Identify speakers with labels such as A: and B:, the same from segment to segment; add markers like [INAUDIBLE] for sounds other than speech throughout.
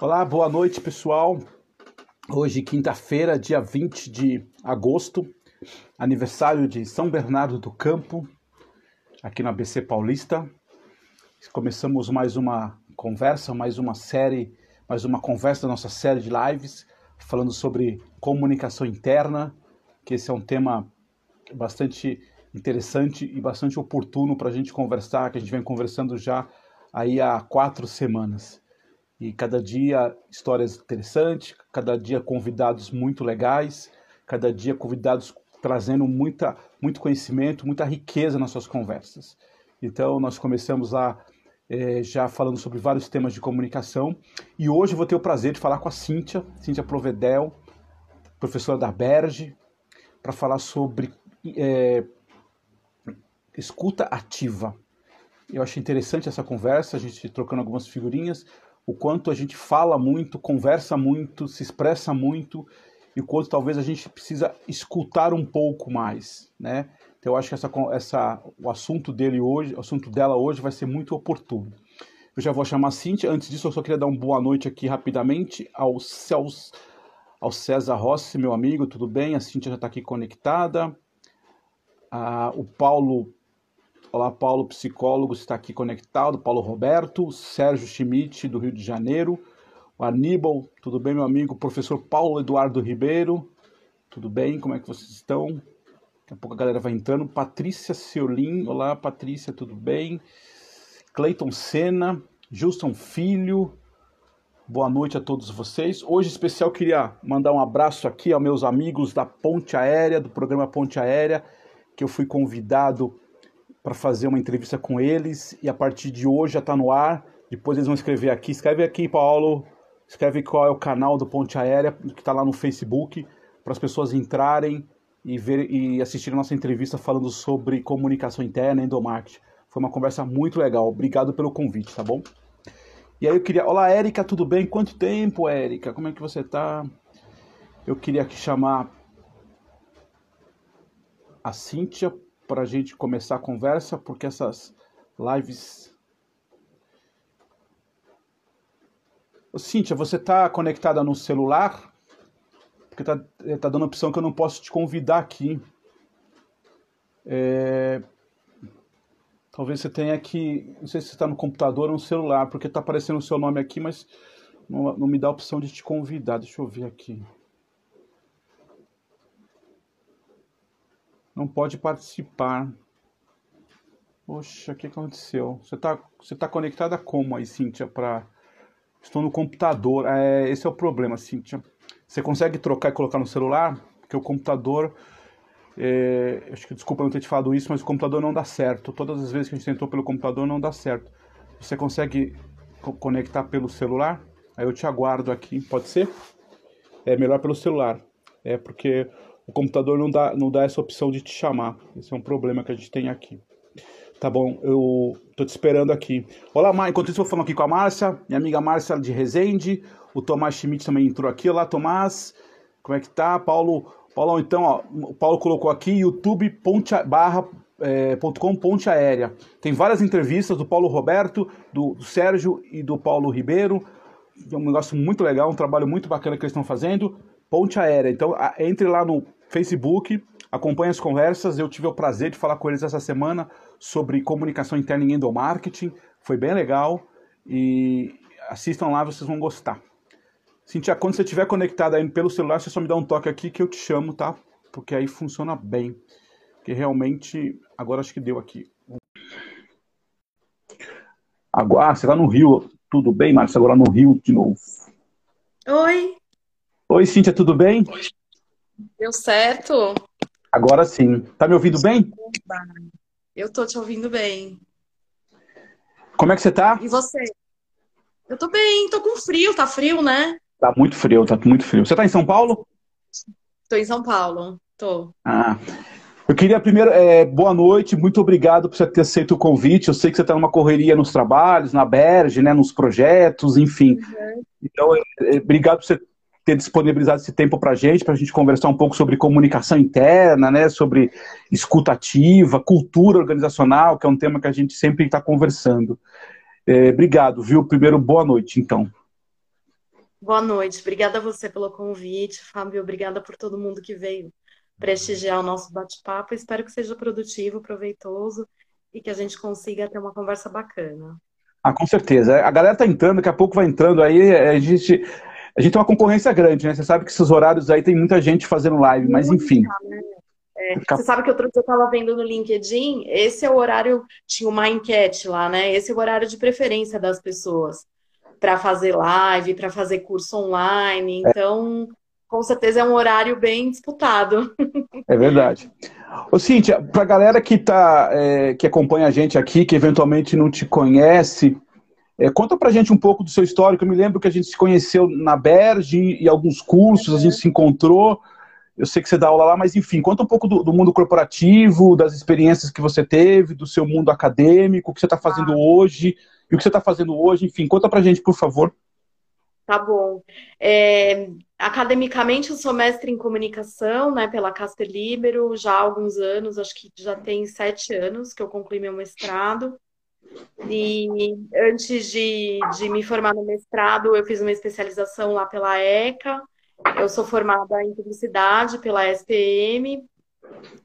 A: Olá, boa noite, pessoal. Hoje, quinta-feira, dia 20 de agosto, aniversário de São Bernardo do Campo, aqui na ABC Paulista. Começamos mais uma conversa, mais uma série, mais uma conversa da nossa série de lives, falando sobre comunicação interna, que esse é um tema bastante interessante e bastante oportuno para a gente conversar, que a gente vem conversando já aí há quatro semanas. E cada dia histórias interessantes, cada dia convidados muito legais, cada dia convidados trazendo muita, muito conhecimento, muita riqueza nas suas conversas. Então, nós começamos lá é, já falando sobre vários temas de comunicação e hoje vou ter o prazer de falar com a Cíntia, Cíntia Provedel, professora da Berge, para falar sobre é, escuta ativa. Eu achei interessante essa conversa, a gente trocando algumas figurinhas, o quanto a gente fala muito, conversa muito, se expressa muito e o quanto talvez a gente precisa escutar um pouco mais, né? Então eu acho que essa, essa, o assunto dele hoje, o assunto dela hoje vai ser muito oportuno. Eu já vou chamar a Cíntia. Antes disso, eu só queria dar uma boa noite aqui rapidamente ao, ao César Rossi, meu amigo, tudo bem? A Cíntia já está aqui conectada. Ah, o Paulo Olá, Paulo, psicólogo, está aqui conectado. Paulo Roberto, Sérgio Schmidt, do Rio de Janeiro. O Aníbal, tudo bem, meu amigo? Professor Paulo Eduardo Ribeiro, tudo bem? Como é que vocês estão? Daqui a pouco a galera vai entrando. Patrícia Seolim, olá, Patrícia, tudo bem? Cleiton Sena, Gilson Filho, boa noite a todos vocês. Hoje, em especial, queria mandar um abraço aqui aos meus amigos da Ponte Aérea, do programa Ponte Aérea, que eu fui convidado para fazer uma entrevista com eles e a partir de hoje já está no ar. Depois eles vão escrever aqui. Escreve aqui, Paulo. Escreve qual é o canal do Ponte Aérea que está lá no Facebook para as pessoas entrarem e ver e assistir a nossa entrevista falando sobre comunicação interna e endomarketing. Foi uma conversa muito legal. Obrigado pelo convite, tá bom? E aí eu queria, olá Érica, tudo bem? Quanto tempo, Érica? Como é que você tá? Eu queria aqui chamar a Cíntia para a gente começar a conversa, porque essas lives. Ô, Cíntia, você está conectada no celular? Porque está tá dando a opção que eu não posso te convidar aqui. É... Talvez você tenha que. Não sei se você está no computador ou no celular, porque está aparecendo o seu nome aqui, mas não, não me dá a opção de te convidar. Deixa eu ver aqui. Não pode participar. Poxa, o que aconteceu? Você está você tá conectada como aí, Cíntia? Pra... Estou no computador. É, esse é o problema, Cíntia. Você consegue trocar e colocar no celular? Porque o computador. É, acho que desculpa não ter te falado isso, mas o computador não dá certo. Todas as vezes que a gente tentou pelo computador não dá certo. Você consegue co conectar pelo celular? Aí eu te aguardo aqui, pode ser? É melhor pelo celular. É porque o computador não dá, não dá essa opção de te chamar. Esse é um problema que a gente tem aqui. Tá bom, eu tô te esperando aqui. Olá, Mar... enquanto isso eu falando aqui com a Márcia, minha amiga Márcia de Resende. O Tomás Schmidt também entrou aqui. Olá, Tomás. Como é que tá? Paulo, Paulo então, ó, o Paulo colocou aqui youtube ponte, barra, é, .com ponte aérea. Tem várias entrevistas do Paulo Roberto, do, do Sérgio e do Paulo Ribeiro. É um negócio muito legal, um trabalho muito bacana que eles estão fazendo. Ponte Aérea. Então, entre lá no Facebook, acompanhe as conversas. Eu tive o prazer de falar com eles essa semana sobre comunicação interna em endomarketing. Foi bem legal. E assistam lá, vocês vão gostar. Cintia, quando você estiver conectado aí pelo celular, você só me dá um toque aqui que eu te chamo, tá? Porque aí funciona bem. Porque realmente, agora acho que deu aqui. Agora, ah, você tá no Rio. Tudo bem, Márcia? Agora no Rio de novo.
B: Oi.
A: Oi, Cíntia, tudo bem?
B: Deu certo?
A: Agora sim. Tá me ouvindo bem?
B: Eu tô te ouvindo bem.
A: Como é que você tá?
B: E você? Eu tô bem, tô com frio, tá frio, né?
A: Tá muito frio, tá muito frio. Você tá em São Paulo?
B: Tô em São Paulo, tô.
A: Ah. Eu queria primeiro, é, boa noite, muito obrigado por você ter aceito o convite. Eu sei que você está numa correria nos trabalhos, na Berge, né, nos projetos, enfim. Uhum. Então, é, é, obrigado por você ter disponibilizado esse tempo para a gente, para a gente conversar um pouco sobre comunicação interna, né, sobre escutativa, cultura organizacional, que é um tema que a gente sempre está conversando. É, obrigado, viu? Primeiro, boa noite, então.
B: Boa noite. Obrigada a você pelo convite, Fábio. Obrigada por todo mundo que veio prestigiar o nosso bate-papo. Espero que seja produtivo, proveitoso e que a gente consiga ter uma conversa bacana.
A: Ah, com certeza. A galera tá entrando, daqui a pouco vai entrando aí. A gente, a gente tem uma concorrência grande, né? Você sabe que esses horários aí tem muita gente fazendo live, mas enfim. Né?
B: É, você sabe que outro dia eu estava vendo no LinkedIn, esse é o horário, tinha uma enquete lá, né? Esse é o horário de preferência das pessoas para fazer live, para fazer curso online. É. Então, é. com certeza é um horário bem disputado.
A: É verdade. Ô, Cíntia, para a galera que, tá, é, que acompanha a gente aqui, que eventualmente não te conhece, é, conta pra gente um pouco do seu histórico. Eu me lembro que a gente se conheceu na Berge e alguns cursos, a gente se encontrou. Eu sei que você dá aula lá, mas enfim, conta um pouco do, do mundo corporativo, das experiências que você teve, do seu mundo acadêmico, o que você está fazendo ah. hoje, e o que você está fazendo hoje, enfim, conta pra gente, por favor.
B: Tá bom. É, academicamente, eu sou mestre em comunicação, né, pela Caster Libero, já há alguns anos, acho que já tem sete anos que eu concluí meu mestrado. E antes de, de me formar no mestrado, eu fiz uma especialização lá pela ECA. Eu sou formada em publicidade pela SPM.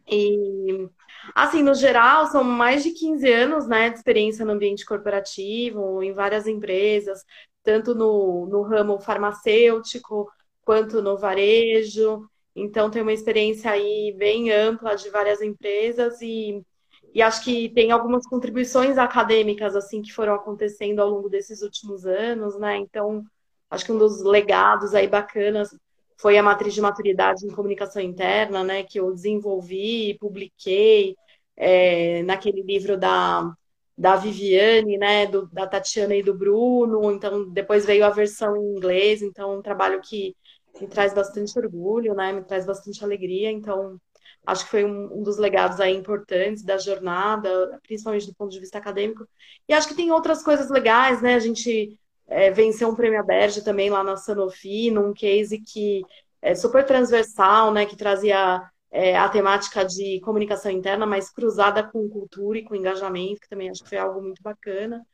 B: E, assim, no geral, são mais de 15 anos né, de experiência no ambiente corporativo, em várias empresas, tanto no, no ramo farmacêutico quanto no varejo. Então, tem uma experiência aí bem ampla de várias empresas e, e acho que tem algumas contribuições acadêmicas assim que foram acontecendo ao longo desses últimos anos, né? Então, acho que um dos legados aí bacanas foi a matriz de maturidade em comunicação interna, né? Que eu desenvolvi, publiquei é, naquele livro da da Viviane, né, do, da Tatiana e do Bruno, então depois veio a versão em inglês, então um trabalho que me traz bastante orgulho, né, me traz bastante alegria, então acho que foi um, um dos legados aí importantes da jornada, principalmente do ponto de vista acadêmico, e acho que tem outras coisas legais, né, a gente é, venceu um prêmio Aberge também lá na Sanofi, num case que é super transversal, né, que trazia é, a temática de comunicação interna, mas cruzada com cultura e com engajamento, que também acho que foi algo muito bacana.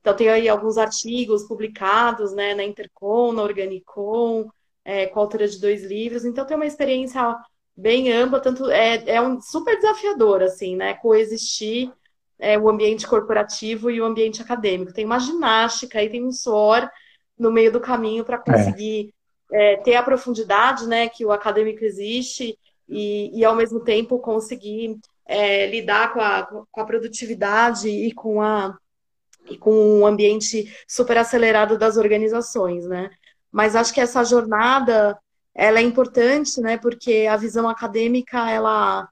B: Então, tem aí alguns artigos publicados né, na Intercom, na Organicom, é, com a autora de dois livros. Então, tem uma experiência bem ampla, tanto é, é um super desafiador, assim, né? Coexistir é, o ambiente corporativo e o ambiente acadêmico. Tem uma ginástica e tem um suor no meio do caminho para conseguir é. ter a profundidade né, que o acadêmico existe e, e ao mesmo tempo conseguir é, lidar com a, com a produtividade e com a e com um ambiente super acelerado das organizações, né? Mas acho que essa jornada ela é importante, né? Porque a visão acadêmica ela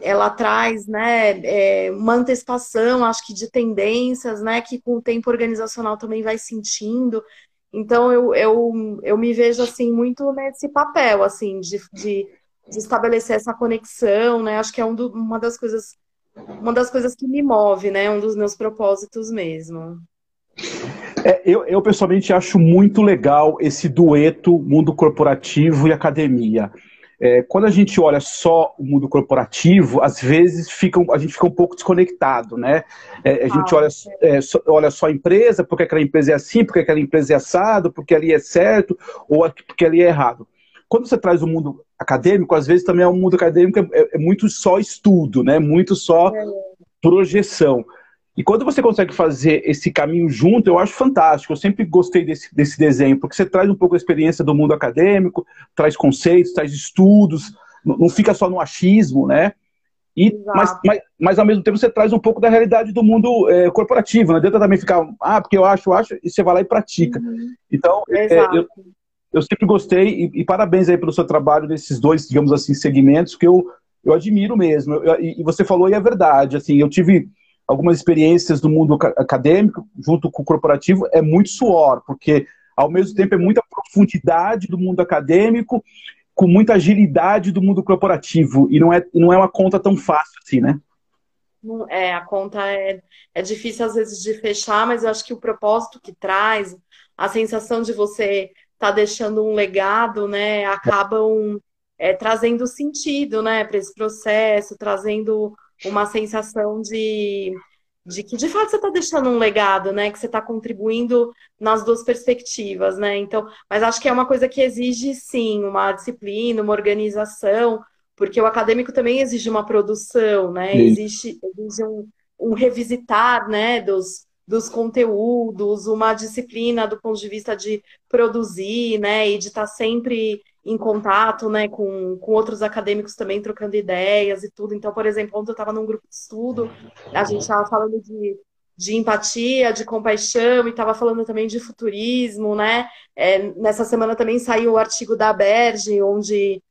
B: ela traz, né, é, uma antecipação, acho que de tendências, né, que com o tempo organizacional também vai sentindo. Então eu, eu, eu me vejo assim muito nesse papel, assim, de, de de estabelecer essa conexão, né? Acho que é um do, uma das coisas uma das coisas que me move, né? Um dos meus propósitos mesmo.
A: É, eu, eu pessoalmente acho muito legal esse dueto mundo corporativo e academia. É, quando a gente olha só o mundo corporativo, às vezes fica, a gente fica um pouco desconectado, né? É, a gente ah, olha, é, só, olha só a empresa, porque aquela empresa é assim, porque aquela empresa é assado, porque ali é certo, ou porque ali é errado. Quando você traz o mundo acadêmico, às vezes também é um mundo acadêmico é, é muito só estudo, né? Muito só é. projeção. E quando você consegue fazer esse caminho junto, eu acho fantástico. Eu sempre gostei desse, desse desenho, porque você traz um pouco a experiência do mundo acadêmico, traz conceitos, traz estudos, não, fica só no achismo, né? E, mas, mas, mas, ao mesmo tempo você traz um pouco da realidade do mundo é, corporativo. Não adianta também ficar, ah, porque eu acho, eu acho, e você vai lá e pratica. Uhum. Então, é, eu, eu sempre gostei e, e, parabéns aí pelo seu trabalho nesses dois, digamos assim, segmentos que eu, eu admiro mesmo. Eu, e, e, você falou e é verdade. Assim, eu tive algumas experiências do mundo acadêmico junto com o corporativo. É muito suor, porque ao mesmo tempo é muita profundidade do mundo acadêmico com muita agilidade do mundo corporativo e não é, não é uma conta tão fácil assim, né?
B: É, a conta é, é difícil às vezes de fechar, mas eu acho que o propósito que traz, a sensação de você está deixando um legado, né, acabam é, trazendo sentido, né, para esse processo, trazendo uma sensação de, de que de fato você está deixando um legado, né? Que você está contribuindo nas duas perspectivas, né? Então, mas acho que é uma coisa que exige sim uma disciplina, uma organização, porque o acadêmico também exige uma produção, né? Existe, exige um, um revisitar, né? Dos, dos conteúdos, uma disciplina do ponto de vista de produzir, né? E de estar tá sempre em contato, né, com, com outros acadêmicos também trocando ideias e tudo. Então, por exemplo, ontem eu estava num grupo de estudo, a gente estava falando de, de empatia, de compaixão, e estava falando também de futurismo, né? É, nessa semana também saiu o artigo da Berge, onde,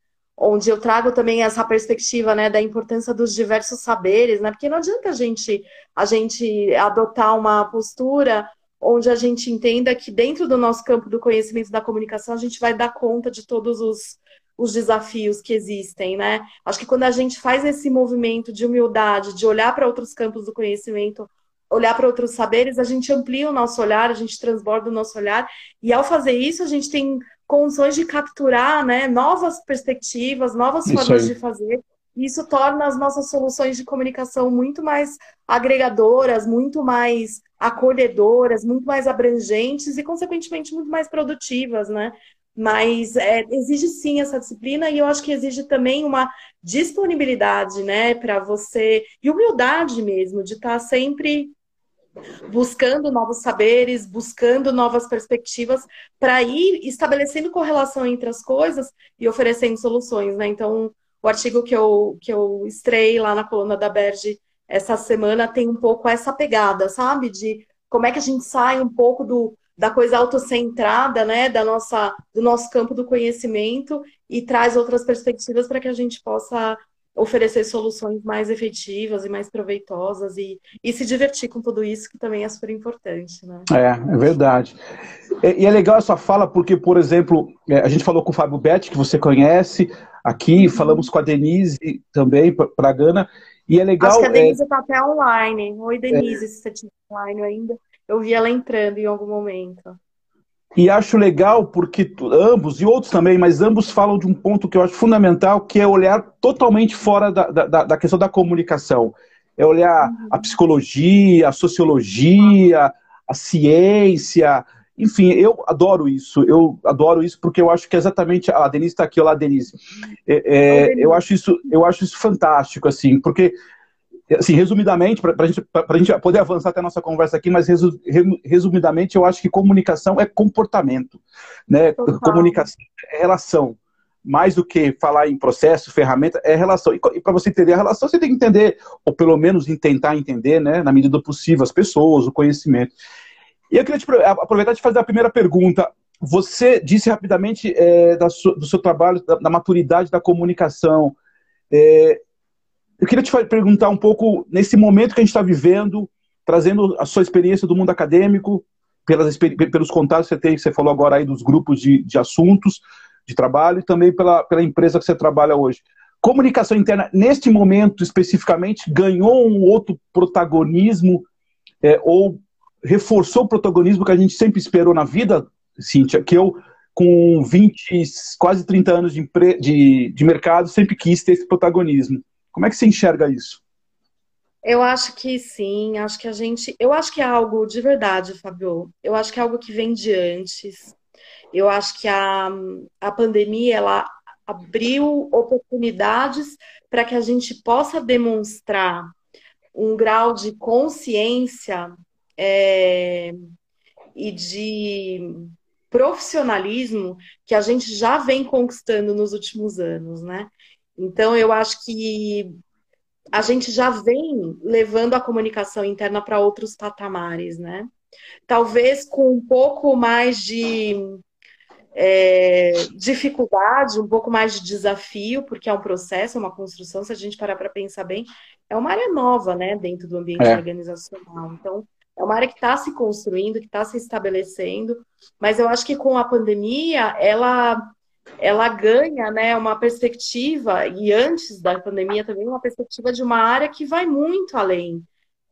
B: onde eu trago também essa perspectiva, né, da importância dos diversos saberes, né? Porque não adianta a gente, a gente adotar uma postura onde a gente entenda que dentro do nosso campo do conhecimento da comunicação a gente vai dar conta de todos os, os desafios que existem, né? Acho que quando a gente faz esse movimento de humildade, de olhar para outros campos do conhecimento, olhar para outros saberes, a gente amplia o nosso olhar, a gente transborda o nosso olhar, e ao fazer isso a gente tem condições de capturar, né, novas perspectivas, novas formas de fazer, isso torna as nossas soluções de comunicação muito mais agregadoras, muito mais acolhedoras, muito mais abrangentes e, consequentemente, muito mais produtivas, né? Mas é, exige sim essa disciplina e eu acho que exige também uma disponibilidade, né, para você e humildade mesmo de estar tá sempre buscando novos saberes, buscando novas perspectivas para ir estabelecendo correlação entre as coisas e oferecendo soluções, né? Então, o artigo que eu, que eu estrei lá na coluna da Berge essa semana tem um pouco essa pegada, sabe? De como é que a gente sai um pouco do, da coisa autocentrada, né? Da nossa, do nosso campo do conhecimento e traz outras perspectivas para que a gente possa oferecer soluções mais efetivas e mais proveitosas e, e se divertir com tudo isso, que também é super importante. Né?
A: É, é verdade. E, e é legal essa fala porque, por exemplo, é, a gente falou com o Fábio Betti, que você conhece, aqui, uhum. falamos com a Denise também, para Gana, e é legal... Acho
B: que a Denise está é... até online. Oi, Denise, é... se você estiver online ainda. Eu vi ela entrando em algum momento.
A: E acho legal porque ambos, e outros também, mas ambos falam de um ponto que eu acho fundamental, que é olhar totalmente fora da, da, da questão da comunicação. É olhar uhum. a psicologia, a sociologia, a ciência, enfim, eu adoro isso, eu adoro isso porque eu acho que é exatamente a Denise está aqui, olá Denise. É, é, eu acho isso, eu acho isso fantástico, assim, porque assim, resumidamente, para gente, a gente poder avançar até a nossa conversa aqui, mas resu, resumidamente, eu acho que comunicação é comportamento, né? Total. Comunicação é relação. Mais do que falar em processo, ferramenta, é relação. E, e para você entender a relação, você tem que entender, ou pelo menos tentar entender, né, na medida do possível, as pessoas, o conhecimento. E eu queria te, aproveitar de fazer a primeira pergunta. Você disse rapidamente é, da do seu trabalho, da, da maturidade da comunicação. É, eu queria te perguntar um pouco, nesse momento que a gente está vivendo, trazendo a sua experiência do mundo acadêmico, pelas, pelos contatos que você tem, você falou agora aí dos grupos de, de assuntos de trabalho, e também pela, pela empresa que você trabalha hoje. Comunicação interna, neste momento especificamente, ganhou um outro protagonismo é, ou reforçou o protagonismo que a gente sempre esperou na vida, Cíntia, que eu, com 20, quase 30 anos de, de, de mercado, sempre quis ter esse protagonismo. Como é que você enxerga isso?
B: Eu acho que sim, acho que a gente. Eu acho que é algo de verdade, Fabio. Eu acho que é algo que vem de antes. Eu acho que a, a pandemia ela abriu oportunidades para que a gente possa demonstrar um grau de consciência é, e de profissionalismo que a gente já vem conquistando nos últimos anos, né? Então, eu acho que a gente já vem levando a comunicação interna para outros patamares, né? Talvez com um pouco mais de é, dificuldade, um pouco mais de desafio, porque é um processo, é uma construção. Se a gente parar para pensar bem, é uma área nova, né, dentro do ambiente é. organizacional. Então, é uma área que está se construindo, que está se estabelecendo, mas eu acho que com a pandemia, ela ela ganha né, uma perspectiva, e antes da pandemia também, uma perspectiva de uma área que vai muito além,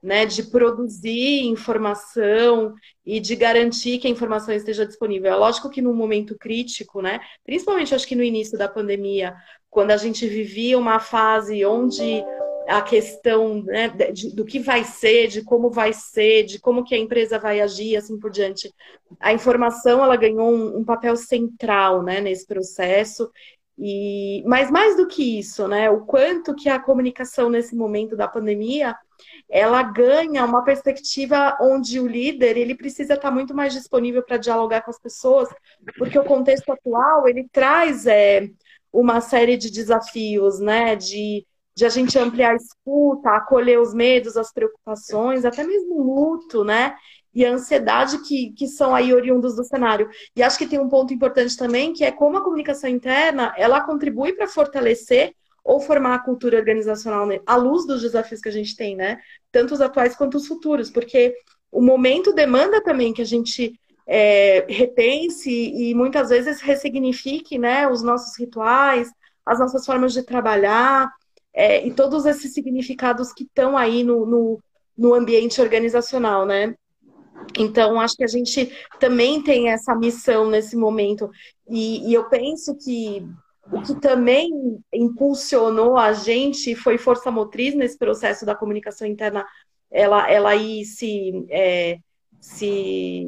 B: né, de produzir informação e de garantir que a informação esteja disponível. É lógico que num momento crítico, né, principalmente acho que no início da pandemia, quando a gente vivia uma fase onde a questão né, de, do que vai ser, de como vai ser, de como que a empresa vai agir, assim por diante. A informação ela ganhou um, um papel central né, nesse processo. E, mas mais do que isso, né, o quanto que a comunicação nesse momento da pandemia ela ganha uma perspectiva onde o líder ele precisa estar muito mais disponível para dialogar com as pessoas, porque o contexto atual ele traz é, uma série de desafios, né, de de a gente ampliar a escuta, acolher os medos, as preocupações, até mesmo o luto, né? E a ansiedade que, que são aí oriundos do cenário. E acho que tem um ponto importante também, que é como a comunicação interna, ela contribui para fortalecer ou formar a cultura organizacional né? à luz dos desafios que a gente tem, né? Tanto os atuais quanto os futuros, porque o momento demanda também que a gente é, repense e muitas vezes ressignifique né, os nossos rituais, as nossas formas de trabalhar, é, e todos esses significados que estão aí no, no, no ambiente organizacional, né? Então, acho que a gente também tem essa missão nesse momento. E, e, eu penso que o que também impulsionou a gente foi força motriz nesse processo da comunicação interna, ela, ela ir se, é, se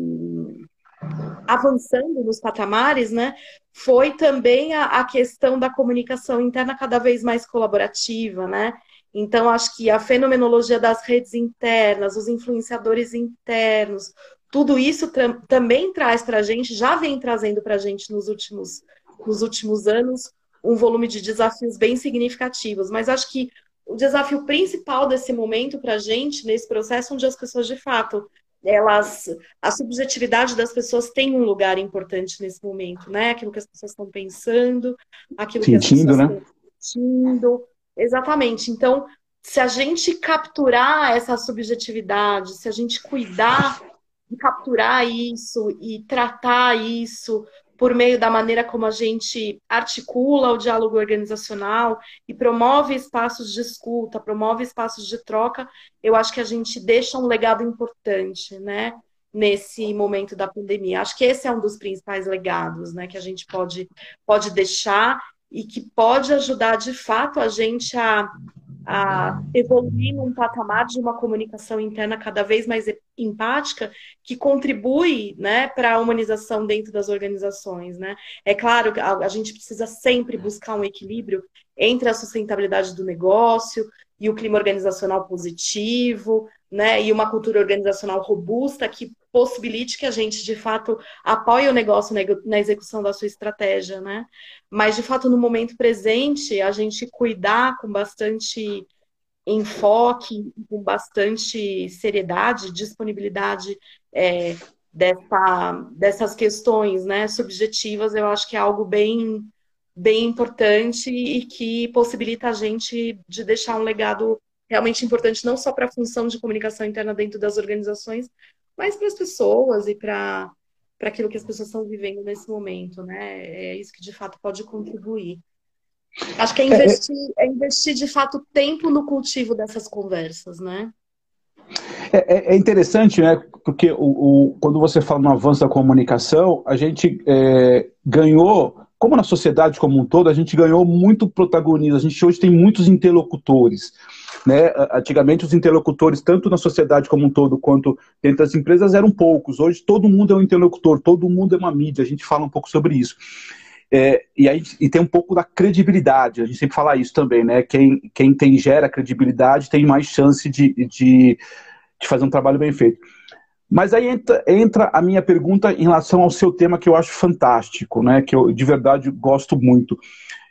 B: avançando nos patamares, né? Foi também a, a questão da comunicação interna cada vez mais colaborativa, né? Então, acho que a fenomenologia das redes internas, os influenciadores internos, tudo isso também traz para a gente, já vem trazendo para a gente nos últimos, nos últimos anos, um volume de desafios bem significativos. Mas acho que o desafio principal desse momento para a gente, nesse processo, onde as pessoas de fato elas a subjetividade das pessoas tem um lugar importante nesse momento, né? Aquilo que as pessoas estão pensando, aquilo
A: sentindo,
B: que as pessoas
A: né?
B: estão sentindo. Exatamente. Então, se a gente capturar essa subjetividade, se a gente cuidar de capturar isso e tratar isso por meio da maneira como a gente articula o diálogo organizacional e promove espaços de escuta, promove espaços de troca, eu acho que a gente deixa um legado importante, né? Nesse momento da pandemia. Acho que esse é um dos principais legados, né? Que a gente pode, pode deixar e que pode ajudar de fato a gente a a evoluir num patamar de uma comunicação interna cada vez mais empática, que contribui né, para a humanização dentro das organizações. Né? É claro que a, a gente precisa sempre buscar um equilíbrio entre a sustentabilidade do negócio e o clima organizacional positivo, né, e uma cultura organizacional robusta que possibilite que a gente, de fato, apoie o negócio na execução da sua estratégia, né? Mas, de fato, no momento presente, a gente cuidar com bastante enfoque, com bastante seriedade, disponibilidade é, dessa, dessas questões né, subjetivas, eu acho que é algo bem, bem importante e que possibilita a gente de deixar um legado realmente importante, não só para a função de comunicação interna dentro das organizações, mas para as pessoas e para para aquilo que as pessoas estão vivendo nesse momento, né? É isso que de fato pode contribuir. Acho que é, é, é investir, é investir de fato tempo no cultivo dessas conversas, né?
A: É, é, é interessante, né? Porque o, o, quando você fala no avanço da comunicação, a gente é, ganhou, como na sociedade como um todo, a gente ganhou muito protagonismo. A gente hoje tem muitos interlocutores. Né? Antigamente, os interlocutores, tanto na sociedade como um todo, quanto dentro das empresas, eram poucos. Hoje, todo mundo é um interlocutor, todo mundo é uma mídia. A gente fala um pouco sobre isso. É, e, aí, e tem um pouco da credibilidade, a gente sempre fala isso também, né? Quem, quem tem, gera credibilidade tem mais chance de, de, de fazer um trabalho bem feito. Mas aí entra, entra, a minha pergunta em relação ao seu tema que eu acho fantástico, né? Que eu de verdade gosto muito.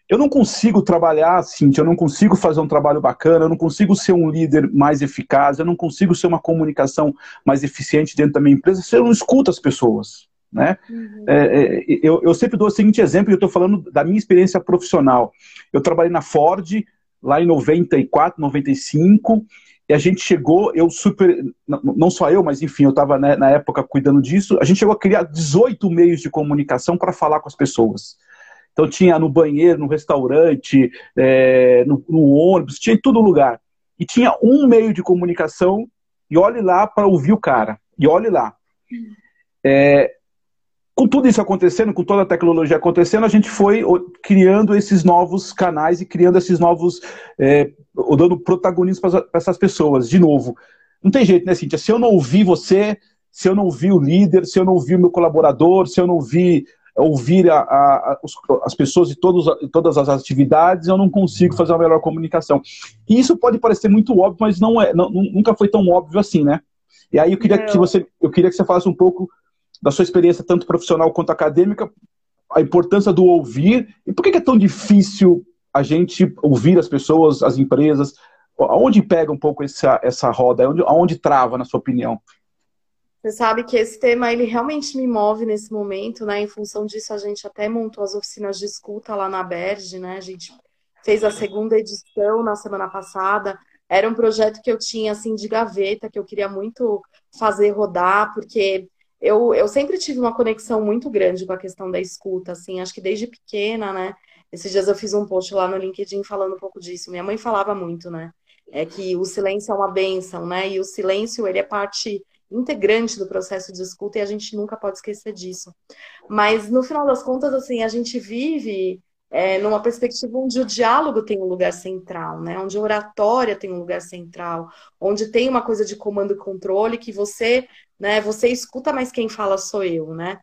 A: Eu não consigo trabalhar, assim, eu não consigo fazer um trabalho bacana, eu não consigo ser um líder mais eficaz, eu não consigo ser uma comunicação mais eficiente dentro da minha empresa se eu não escuto as pessoas. Né? Uhum. É, é, eu, eu, sempre dou o seguinte exemplo, e eu estou falando da minha experiência profissional. Eu trabalhei na Ford lá em 94, 95, e a gente chegou, eu super, não só eu, mas enfim, eu estava né, na época cuidando disso, a gente chegou a criar 18 meios de comunicação para falar com as pessoas. Então tinha no banheiro, no restaurante, é, no, no, ônibus, tinha em todo lugar. E tinha um meio de comunicação, e olhe lá para ouvir o cara. E olhe lá. É, com tudo isso acontecendo, com toda a tecnologia acontecendo, a gente foi criando esses novos canais e criando esses novos, é, dando protagonismo para essas pessoas. De novo, não tem jeito, né, Cíntia? Se eu não ouvir você, se eu não ouvir o líder, se eu não ouvir o meu colaborador, se eu não ouvir, ouvir a, a, as pessoas de todos, todas as atividades, eu não consigo fazer uma melhor comunicação. E isso pode parecer muito óbvio, mas não é, não, nunca foi tão óbvio assim, né? E aí eu queria que você, eu queria que você falasse um pouco da sua experiência tanto profissional quanto acadêmica, a importância do ouvir e por que é tão difícil a gente ouvir as pessoas, as empresas, aonde pega um pouco essa, essa roda, aonde, aonde trava, na sua opinião?
B: Você sabe que esse tema ele realmente me move nesse momento, né? Em função disso, a gente até montou as oficinas de escuta lá na Berge, né? A gente fez a segunda edição na semana passada. Era um projeto que eu tinha assim de gaveta, que eu queria muito fazer rodar, porque eu, eu sempre tive uma conexão muito grande com a questão da escuta, assim, acho que desde pequena, né? Esses dias eu fiz um post lá no LinkedIn falando um pouco disso. Minha mãe falava muito, né? É que o silêncio é uma benção, né? E o silêncio, ele é parte integrante do processo de escuta e a gente nunca pode esquecer disso. Mas no final das contas, assim, a gente vive é, numa perspectiva onde o diálogo tem um lugar central, né? Onde a oratória tem um lugar central, onde tem uma coisa de comando e controle que você, né? Você escuta, mas quem fala sou eu, né?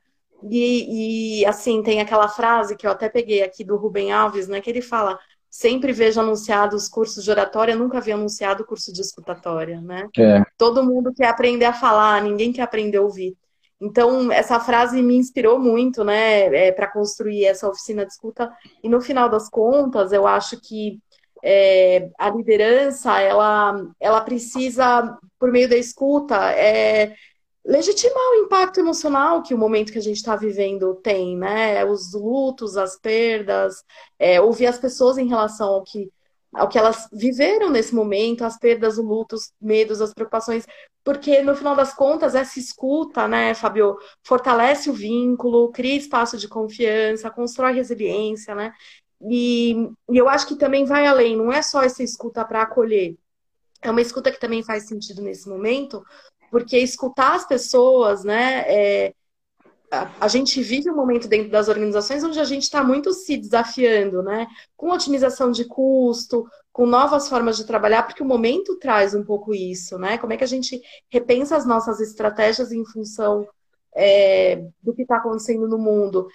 B: E, e assim tem aquela frase que eu até peguei aqui do Rubem Alves, né? Que ele fala sempre vejo anunciados cursos de oratória, nunca vi anunciado curso de escutatória, né? É. Todo mundo quer aprender a falar, ninguém quer aprender a ouvir. Então, essa frase me inspirou muito, né, é, para construir essa oficina de escuta. E no final das contas, eu acho que é, a liderança, ela, ela precisa, por meio da escuta, é, legitimar o impacto emocional que o momento que a gente está vivendo tem, né? Os lutos, as perdas, é, ouvir as pessoas em relação ao que ao que elas viveram nesse momento, as perdas, os lutos, medos, as preocupações, porque no final das contas essa escuta, né, Fabio, fortalece o vínculo, cria espaço de confiança, constrói resiliência, né? E, e eu acho que também vai além, não é só essa escuta para acolher, é uma escuta que também faz sentido nesse momento, porque escutar as pessoas, né, é, a, gente vive um momento dentro das organizações onde a gente está muito se desafiando, né? Com otimização de custo, com novas formas de trabalhar, porque o momento traz um pouco isso, né? Como é que a gente repensa as nossas estratégias em função é, do que está acontecendo no mundo?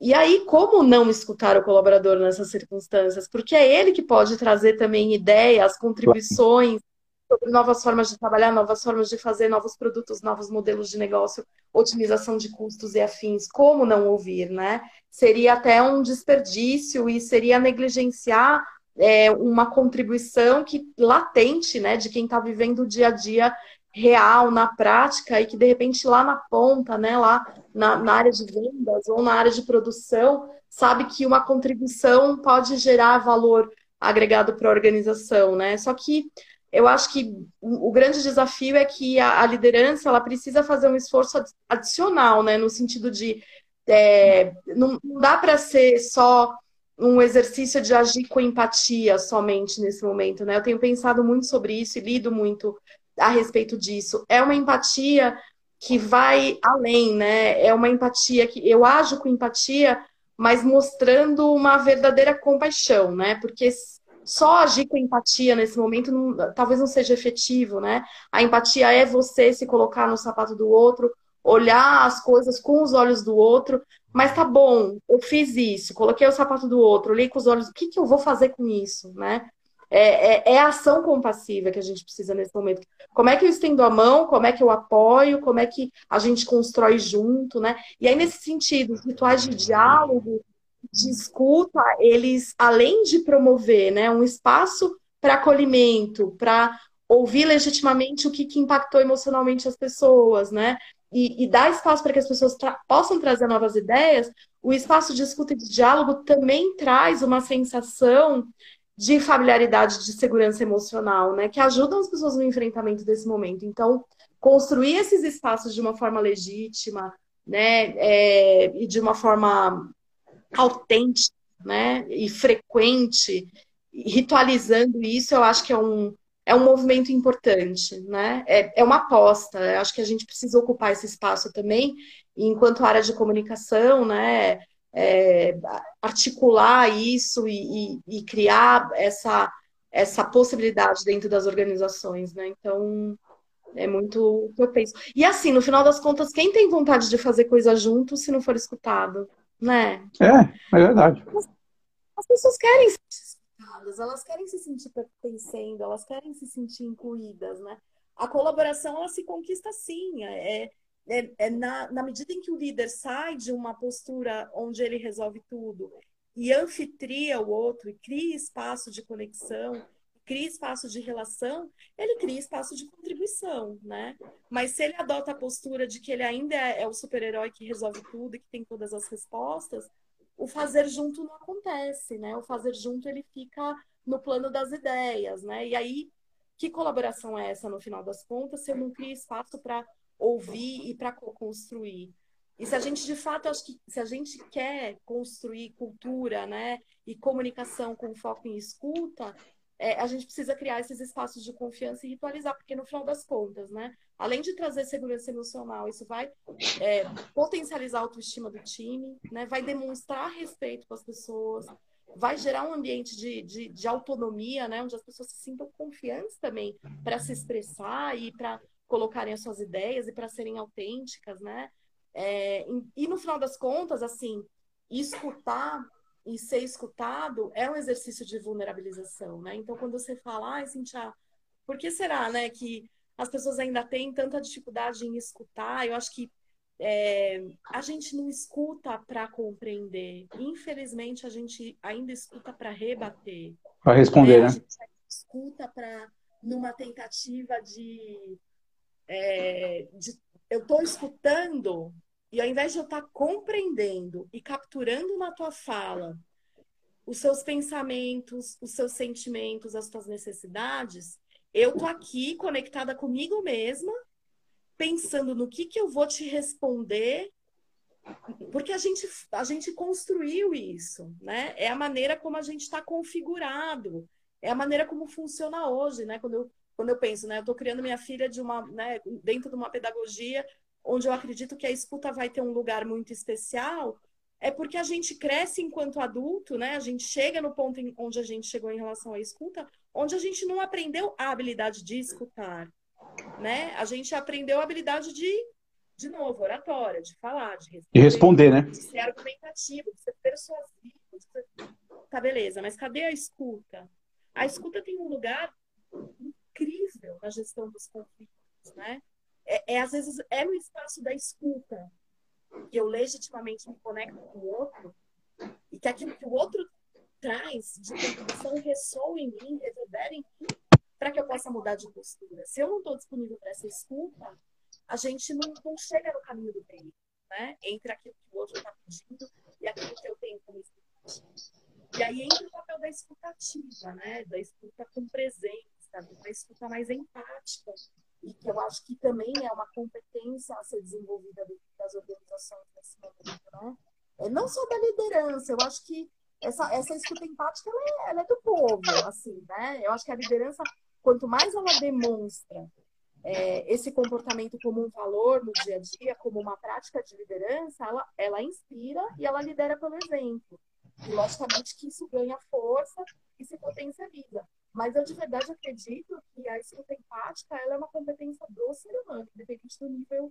B: E aí, como não escutar o colaborador nessas circunstâncias? Porque é ele que pode trazer também ideias, contribuições sobre novas formas de trabalhar, novas formas de fazer, novos produtos, novos modelos de negócio, otimização de custos e afins. Como não ouvir, né? Seria até um desperdício e seria negligenciar é, uma contribuição que latente, né, de quem está vivendo o dia a dia real, na prática, e que de repente lá na ponta, né, lá na, na área de vendas ou na área de produção, sabe que uma contribuição pode gerar valor agregado para a organização, né? Só que eu acho que o grande desafio é que a, a liderança ela precisa fazer um esforço adicional, né? No sentido de é, não, dá para ser só um exercício de agir com empatia somente nesse momento, né? Eu tenho pensado muito sobre isso e lido muito a respeito disso. É uma empatia que vai além, né? É uma empatia que eu ajo com empatia, mas mostrando uma verdadeira compaixão, né? Porque só agir com empatia nesse momento não, talvez não seja efetivo, né? A empatia é você se colocar no sapato do outro, olhar as coisas com os olhos do outro, mas tá bom, eu fiz isso, coloquei o sapato do outro, olhei com os olhos, o que, que eu vou fazer com isso, né? É, é, é, ação compassiva que a gente precisa nesse momento. Como é que eu estendo a mão, como é que eu apoio, como é que a gente constrói junto, né? E aí, nesse sentido, rituais de diálogo, de escuta, eles, além de promover né, um espaço para acolhimento, para ouvir legitimamente o que, que, impactou emocionalmente as pessoas, né? E, e dar espaço para que as pessoas tra possam trazer novas ideias, o espaço de escuta e de diálogo também traz uma sensação de familiaridade, de segurança emocional, né? Que ajudam as pessoas no enfrentamento desse momento. Então, construir esses espaços de uma forma legítima, né? É, e de uma forma autêntica, né? E frequente, ritualizando isso, eu acho que é um, é um movimento importante, né? É, é uma aposta. Eu acho que a gente precisa ocupar esse espaço também, enquanto área de comunicação, né? É, articular isso e, e, e, criar essa, essa possibilidade dentro das organizações, né? Então, é muito o que eu penso. E assim, no final das contas, quem tem vontade de fazer coisa junto se não for escutado, né?
A: É, é verdade.
B: As, as pessoas querem escutadas, elas querem se sentir pertencendo, elas querem se sentir incluídas, né? A colaboração, ela se conquista sim, é, é, é na, na medida em que o líder sai de uma postura onde ele resolve tudo e anfitria o outro e cria espaço de conexão, cria espaço de relação, ele cria espaço de contribuição, né? Mas se ele adota a postura de que ele ainda é, é o super-herói que resolve tudo e que tem todas as respostas, o fazer junto não acontece, né? O fazer junto ele fica no plano das ideias, né? E aí, que colaboração é essa no final das contas se eu não crio espaço para ouvir e para co-construir? E se a gente, de fato, acho que se a gente quer construir cultura, né, e comunicação com foco em escuta, é, a gente precisa criar esses espaços de confiança e ritualizar, porque no final das contas, né, além de trazer segurança emocional, isso vai é, potencializar a autoestima do time, né, vai demonstrar respeito com as pessoas, vai gerar um ambiente de, de, de autonomia, né, onde as pessoas se sintam confiantes também para se expressar e para colocarem as suas ideias e para serem autênticas, né? É, e no final das contas, assim, escutar e ser escutado é um exercício de vulnerabilização, né? Então, quando você fala, ai, Cintia, por que será, né, que as pessoas ainda têm tanta dificuldade em escutar? Eu acho que é, a gente não escuta para compreender. Infelizmente, a gente ainda escuta para rebater.
A: Para responder, né?
B: A gente escuta para numa tentativa de, é, de eu estou escutando e ao invés de eu estar tá compreendendo e capturando na tua fala os seus pensamentos, os seus sentimentos, as tuas necessidades, eu tô aqui conectada comigo mesma, pensando no que que eu vou te responder, porque a gente a gente construiu isso, né? É a maneira como a gente está configurado, é a maneira como funciona hoje, né? Quando eu quando eu penso, né, eu estou criando minha filha de uma, né, dentro de uma pedagogia onde eu acredito que a escuta vai ter um lugar muito especial, é porque a gente cresce enquanto adulto, né? A gente chega no ponto em onde a gente chegou em relação à escuta, onde a gente não aprendeu a habilidade de escutar, né? A gente aprendeu a habilidade de, de novo, oratória, de falar, de
A: responder, de, responder, né?
B: de ser argumentativo, de ser persuasivo. De ser... Tá, beleza, mas cadê a escuta? A escuta tem um lugar incrível na gestão dos conflitos, né? É, é, às vezes é no espaço da escuta que eu legitimamente me conecto com o outro e que aquilo que o outro traz de contribuição ressoa em mim, reverbera em mim, para que eu possa mudar de postura. Se eu não estou disponível para essa escuta, a gente não, não, chega no caminho do bem, né? Entre aquilo que o outro está pedindo e aquilo que eu tenho como expectativa. E aí entra o papel da escutativa, né? Da escuta com presença, da escuta mais empática, e que eu acho que também é uma competência a ser desenvolvida dentro das organizações nesse momento, né? É, não só da liderança, eu acho que essa, essa escuta empática ela é, ela é do povo, assim, né? Eu acho que a liderança, quanto mais ela demonstra é, esse comportamento como um valor no dia a dia, como uma prática de liderança, ela, ela inspira e ela lidera pelo exemplo. E, logicamente, que isso ganha força e se potencializa. Mas eu de verdade acredito que a escuta empática ela é uma competência do ser humano, independente do nível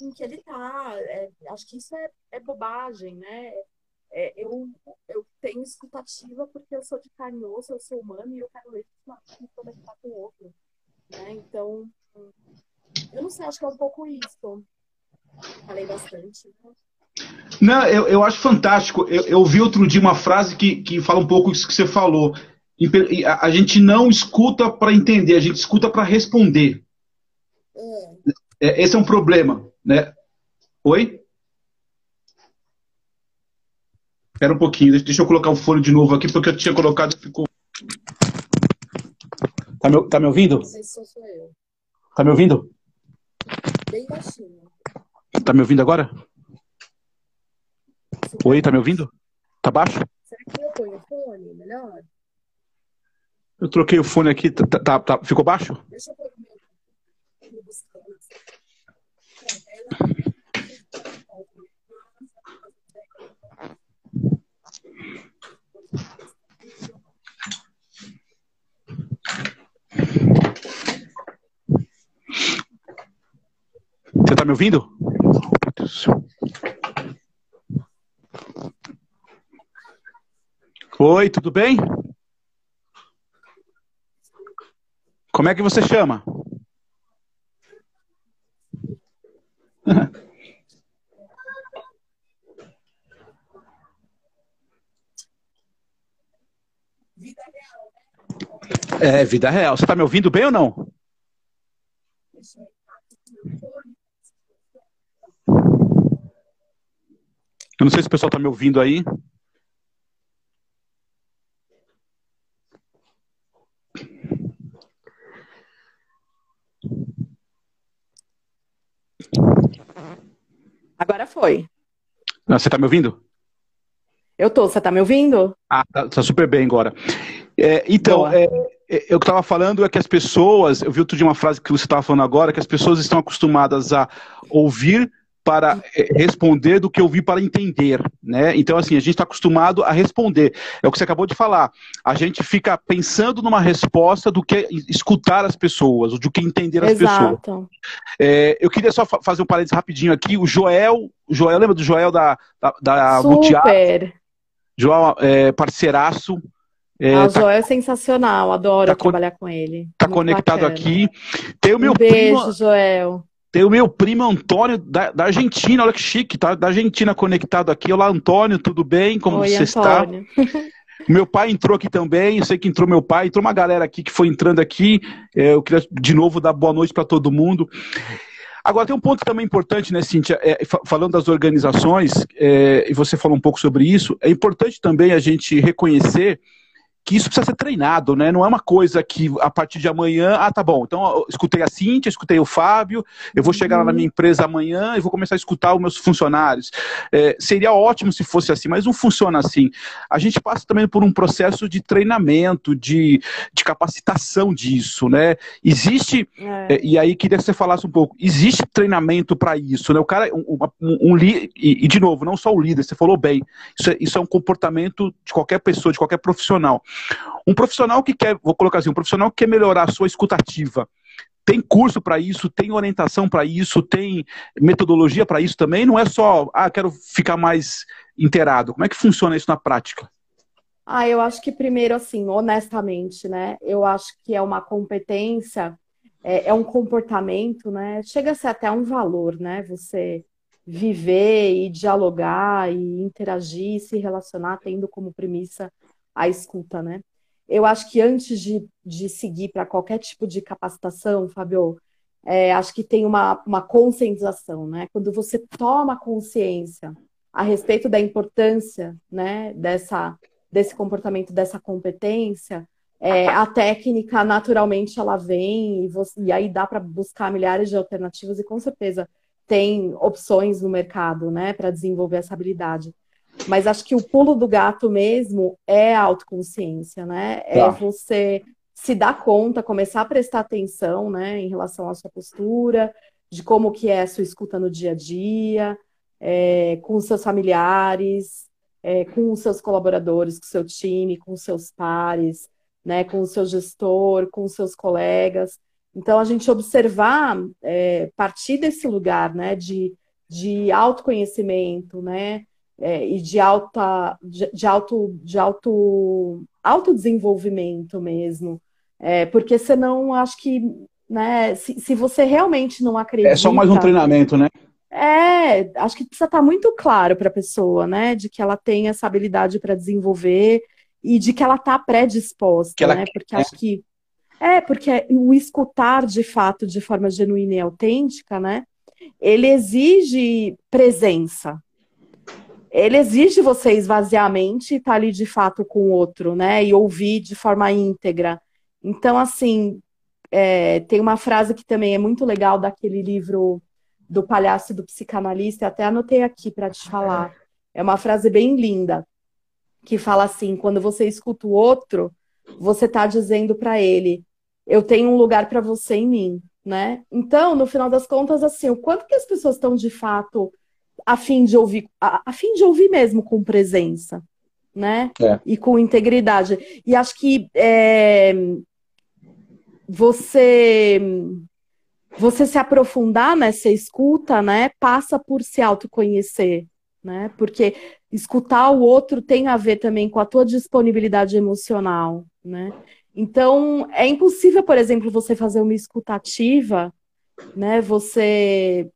B: em que ele está. É, acho que isso é, é bobagem, né? É, eu, eu tenho escutativa porque eu sou de carne e osso, eu sou humano e eu quero ler me conectar com o outro. Né? Então, eu não sei, acho que é um pouco isso. Falei bastante. Né?
A: Não, eu, eu acho fantástico. Eu, eu vi outro dia uma frase que, que fala um pouco isso que você falou a gente não escuta para entender, a gente escuta para responder. É. Esse é um problema, né? Oi? Espera um pouquinho, deixa eu colocar o fone de novo aqui, porque eu tinha colocado e ficou. Tá me, tá me ouvindo? Não sei se sou eu. Tá me ouvindo?
B: Bem baixinho.
A: Tá me ouvindo agora? Oi, tá me ouvindo? Tá baixo?
B: Será que eu ponho o fone melhor?
A: Eu troquei o fone aqui, tá, tá, tá ficou baixo? Deixa eu Você tá me ouvindo? Oi, tudo bem? Como é que você chama? É, vida real. Você está me ouvindo bem ou não? Eu não sei se o pessoal está me ouvindo aí.
B: Agora foi.
A: Você está me ouvindo?
B: Eu tô. Você está me ouvindo?
A: Ah, tá, tá, super bem agora. É, então, é, é, eu estava falando é que as pessoas, eu vi outro dia uma frase que você estava falando agora, que as pessoas estão acostumadas a ouvir para eh, responder do que ouvir para entender, né? Então, assim, a gente está acostumado a responder. É o que você acabou de falar. A gente fica pensando numa resposta do que escutar as pessoas, do que entender as Exato. pessoas. É, eu queria só fazer um parênteses rapidinho aqui. O Joel, Joel, lembra do Joel da, da, da
B: Super.
A: Joel, é, parceiraço.
B: É, ah, o tá, Joel é sensacional, adoro tá trabalhar com ele.
A: Tá Muito conectado bacana. aqui. Tem o meu
B: um beijo, primo, Joel.
A: Tem o meu primo Antônio, da, da, Argentina, olha que chique, tá? Da Argentina conectado aqui. Olá, Antônio, tudo bem? Como Oi, você Antônio. está? [LAUGHS] Meu pai entrou aqui também, eu sei que entrou meu pai, entrou uma galera aqui que foi entrando aqui. É, eu queria de novo dar boa noite para todo mundo. Agora, tem um ponto também importante, né, Cíntia? É, falando das organizações, é, e você falou um pouco sobre isso, é importante também a gente reconhecer que isso precisa ser treinado, né? Não é uma coisa que a partir de amanhã, ah, tá bom, então eu escutei a Cíntia, escutei o Fábio, eu vou chegar lá na minha empresa amanhã e vou começar a escutar os meus funcionários. É, seria ótimo se fosse assim, mas não funciona assim. A gente passa também por um processo de treinamento, de, de capacitação disso, né? Existe, é. É, e aí queria que você falasse um pouco, existe treinamento para isso, né? O cara, um, um, um e, e, de novo, não só o líder, você falou bem, isso é, isso é um comportamento de qualquer pessoa, de qualquer profissional. Um profissional que quer, vou colocar assim, um profissional que quer melhorar a sua escutativa, tem curso para isso, tem orientação para isso, tem metodologia para isso também? Não é só, ah, quero ficar mais inteirado. Como é que funciona isso na prática?
B: Ah, eu acho que primeiro, assim, honestamente, né? Eu acho que é uma competência, é, é um comportamento, né? Chega a ser até um valor, né? Você viver e dialogar e interagir, se relacionar, tendo como premissa a escuta, né? Eu acho que antes de, de seguir para qualquer tipo de capacitação, Fabio, é, acho que tem uma, uma conscientização, né? Quando você toma consciência a respeito da importância, né, dessa, desse comportamento, dessa competência, é, a técnica naturalmente ela vem e, você, e aí dá para buscar milhares de alternativas e com certeza tem opções no mercado, né, para desenvolver essa habilidade. Mas acho que o pulo do gato mesmo é a autoconsciência, né? É tá. você se dar conta, começar a prestar atenção, né, em relação à sua postura, de como que é a sua escuta no dia a dia, é, com os seus familiares, é, com os seus colaboradores, com o seu time, com os seus pares, né, com o seu gestor, com os seus colegas. Então, a gente observar, é, partir desse lugar, né, de, de autoconhecimento, né, é, e de alta de, de alto de alto autodesenvolvimento mesmo. É, porque senão acho que né se, se você realmente não acredita
A: é só mais um treinamento né?
B: É acho que precisa estar muito claro para a pessoa né de que ela tem essa habilidade para desenvolver e de que ela está predisposta ela... né porque acho que é porque o escutar de fato de forma genuína e autêntica né ele exige presença ele exige você esvaziar a mente e estar tá ali de fato com o outro, né? E ouvir de forma íntegra. Então, assim, é, tem uma frase que também é muito legal daquele livro do palhaço e do psicanalista, até anotei aqui para te falar. É uma frase bem linda, que fala assim: quando você escuta o outro, você está dizendo para ele: eu tenho um lugar para você em mim, né? Então, no final das contas, assim, o quanto que as pessoas estão de fato a fim de ouvir, a, a fim de ouvir mesmo com presença, né? É. E com integridade. E acho que é, você você se aprofundar nessa escuta, né, passa por se autoconhecer, né? Porque escutar o outro tem a ver também com a tua disponibilidade emocional, né? Então, é impossível, por exemplo, você fazer uma escutativa, né? Você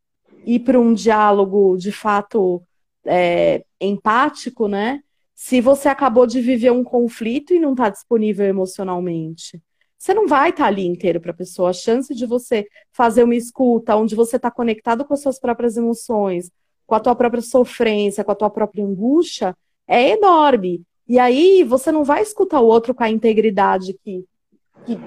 B: ir para um diálogo de fato é, empático, né? Se você acabou de viver um conflito e não está disponível emocionalmente. Você não vai estar tá ali inteiro para a pessoa. A chance de você fazer uma escuta onde você está conectado com as suas próprias emoções, com a tua própria sofrência, com a tua própria angústia, é enorme. E aí você não vai escutar o outro com a integridade que, que,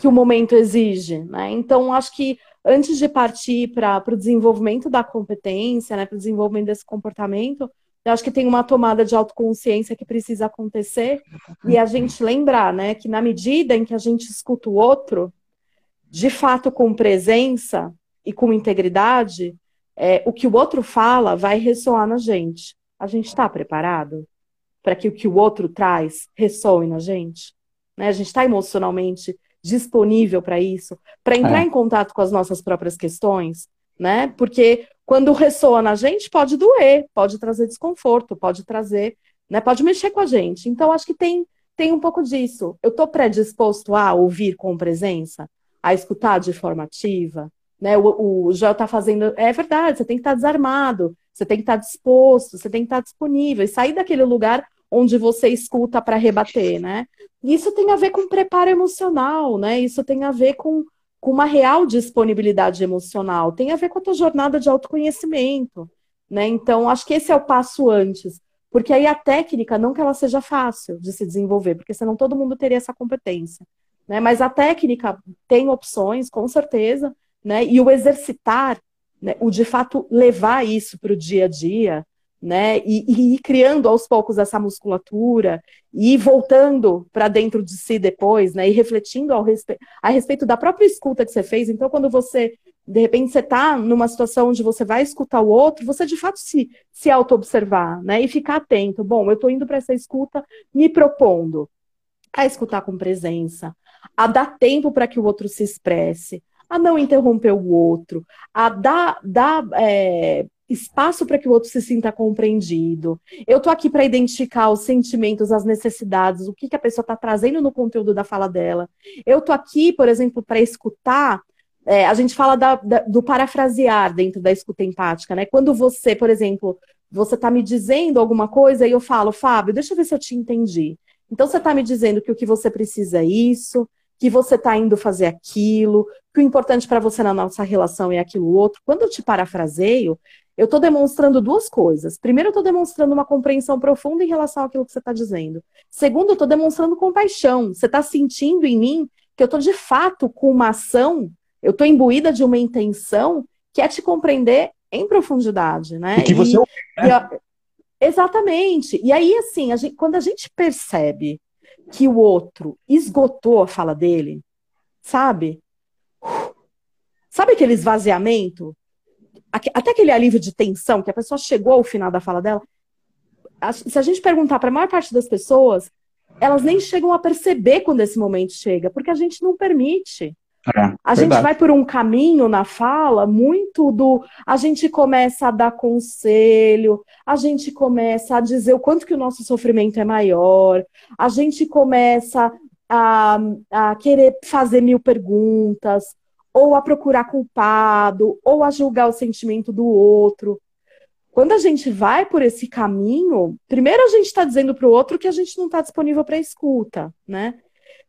B: que o momento exige. Né? Então, acho que antes de partir para o desenvolvimento da competência, né, para o desenvolvimento desse comportamento, eu acho que tem uma tomada de autoconsciência que precisa acontecer e a gente lembrar, né, que na medida em que a gente escuta o outro, de fato com presença e com integridade, é, o que o outro fala vai ressoar na gente. A gente está preparado para que o que o outro traz ressoe na gente? Né? A gente está emocionalmente disponível para isso, para entrar é. em contato com as nossas próprias questões, né? Porque quando ressoa na gente, pode doer, pode trazer desconforto, pode trazer, né? Pode mexer com a gente. Então, acho que tem, tem um pouco disso. Eu estou predisposto a ouvir com presença, a escutar de forma ativa, né? O, o Joel está fazendo. É verdade, você tem que estar tá desarmado, você tem que estar tá disposto, você tem que estar tá disponível e sair daquele lugar onde você escuta para rebater, né? Isso tem a ver com preparo emocional, né? Isso tem a ver com, com uma real disponibilidade emocional, tem a ver com a tua jornada de autoconhecimento, né? Então, acho que esse é o passo antes. Porque aí a técnica, não que ela seja fácil de se desenvolver, porque senão todo mundo teria essa competência. Né? Mas a técnica tem opções, com certeza, né? E o exercitar, né? o de fato levar isso para o dia a dia, né? E, e criando aos poucos essa musculatura e voltando para dentro de si depois, né? E refletindo ao respe a respeito da própria escuta que você fez. Então, quando você, de repente, você está numa situação onde você vai escutar o outro, você de fato se, se auto-observar, né? E ficar atento. Bom, eu estou indo para essa escuta me propondo a escutar com presença, a dar tempo para que o outro se expresse, a não interromper o outro, a dar, dar é, espaço para que o outro se sinta compreendido. Eu tô aqui para identificar os sentimentos, as necessidades, o que, que a pessoa está trazendo no conteúdo da fala dela. Eu tô aqui, por exemplo, para escutar. É, a gente fala da, da, do parafrasear dentro da escuta empática, né? Quando você, por exemplo, você está me dizendo alguma coisa e eu falo, Fábio, deixa eu ver se eu te entendi. Então você está me dizendo que o que você precisa é isso, que você está indo fazer aquilo, que o importante para você na nossa relação é aquilo outro. Quando eu te parafraseio, eu estou demonstrando duas coisas. Primeiro, eu estou demonstrando uma compreensão profunda em relação àquilo que você está dizendo. Segundo, eu estou demonstrando compaixão. Você está sentindo em mim que eu estou de fato com uma ação, eu estou imbuída de uma intenção que é te compreender em profundidade, né?
A: E que você
B: e, né? e, exatamente. E aí, assim, a gente, quando a gente percebe que o outro esgotou a fala dele, sabe? Sabe aquele esvaziamento? Até aquele alívio de tensão, que a pessoa chegou ao final da fala dela, se a gente perguntar para a maior parte das pessoas, elas nem chegam a perceber quando esse momento chega, porque a gente não permite. É, a verdade. gente vai por um caminho na fala muito do. A gente começa a dar conselho, a gente começa a dizer o quanto que o nosso sofrimento é maior, a gente começa a, a querer fazer mil perguntas, ou a procurar culpado, ou a julgar o sentimento do outro. Quando a gente vai por esse caminho, primeiro a gente está dizendo para o outro que a gente não está disponível para escuta, né?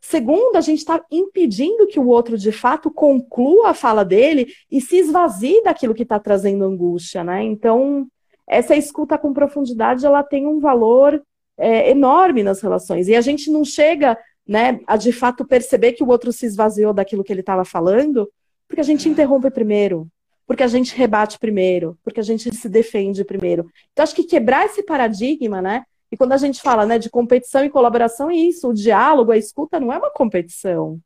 B: Segundo, a gente está impedindo que o outro de fato conclua a fala dele e se esvazie daquilo que está trazendo angústia, né? Então, essa escuta com profundidade ela tem um valor é, enorme nas relações. E a gente não chega né, a de fato perceber que o outro se esvaziou daquilo que ele estava falando, porque a gente interrompe primeiro, porque a gente rebate primeiro, porque a gente se defende primeiro. Então, acho que quebrar esse paradigma, né, E quando a gente fala né, de competição e colaboração, é isso, o diálogo, a escuta não é uma competição.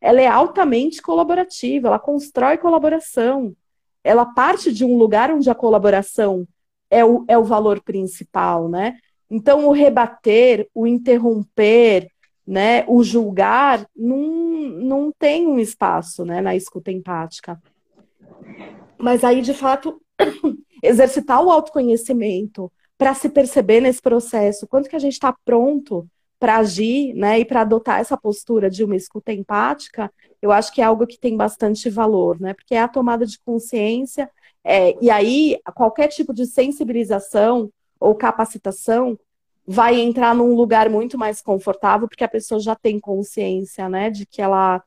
B: Ela é altamente colaborativa, ela constrói colaboração. Ela parte de um lugar onde a colaboração é o, é o valor principal, né? Então, o rebater, o interromper, né, o julgar, não, não tem um espaço né, na escuta empática. Mas aí, de fato, [COUGHS] exercitar o autoconhecimento para se perceber nesse processo, quanto que a gente está pronto para agir, né, e para adotar essa postura de uma escuta empática, eu acho que é algo que tem bastante valor, né, porque é a tomada de consciência, é, e aí qualquer tipo de sensibilização ou capacitação vai entrar num lugar muito mais confortável, porque a pessoa já tem consciência, né, de que ela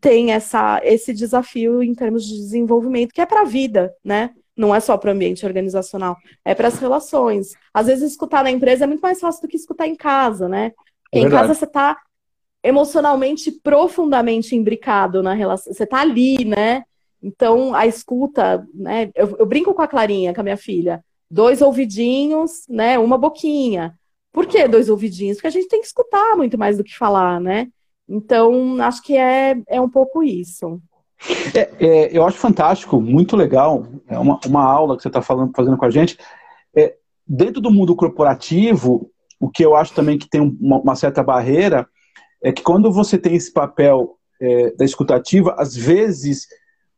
B: tem essa, esse desafio em termos de desenvolvimento, que é para a vida, né? Não é só para o ambiente organizacional, é para as relações. Às vezes, escutar na empresa é muito mais fácil do que escutar em casa, né? Porque é em casa você está emocionalmente profundamente imbricado na relação, você está ali, né? Então, a escuta, né? Eu, eu, brinco com a Clarinha, com a minha filha, dois ouvidinhos, né? Uma boquinha. Por que dois ouvidinhos? Porque a gente tem que escutar muito mais do que falar, né? Então, acho que é, é um pouco isso.
A: É, é, eu acho fantástico, muito legal. É uma, uma aula que você está fazendo com a gente. É, dentro do mundo corporativo, o que eu acho também que tem uma, uma certa barreira é que quando você tem esse papel é, da escutativa, às vezes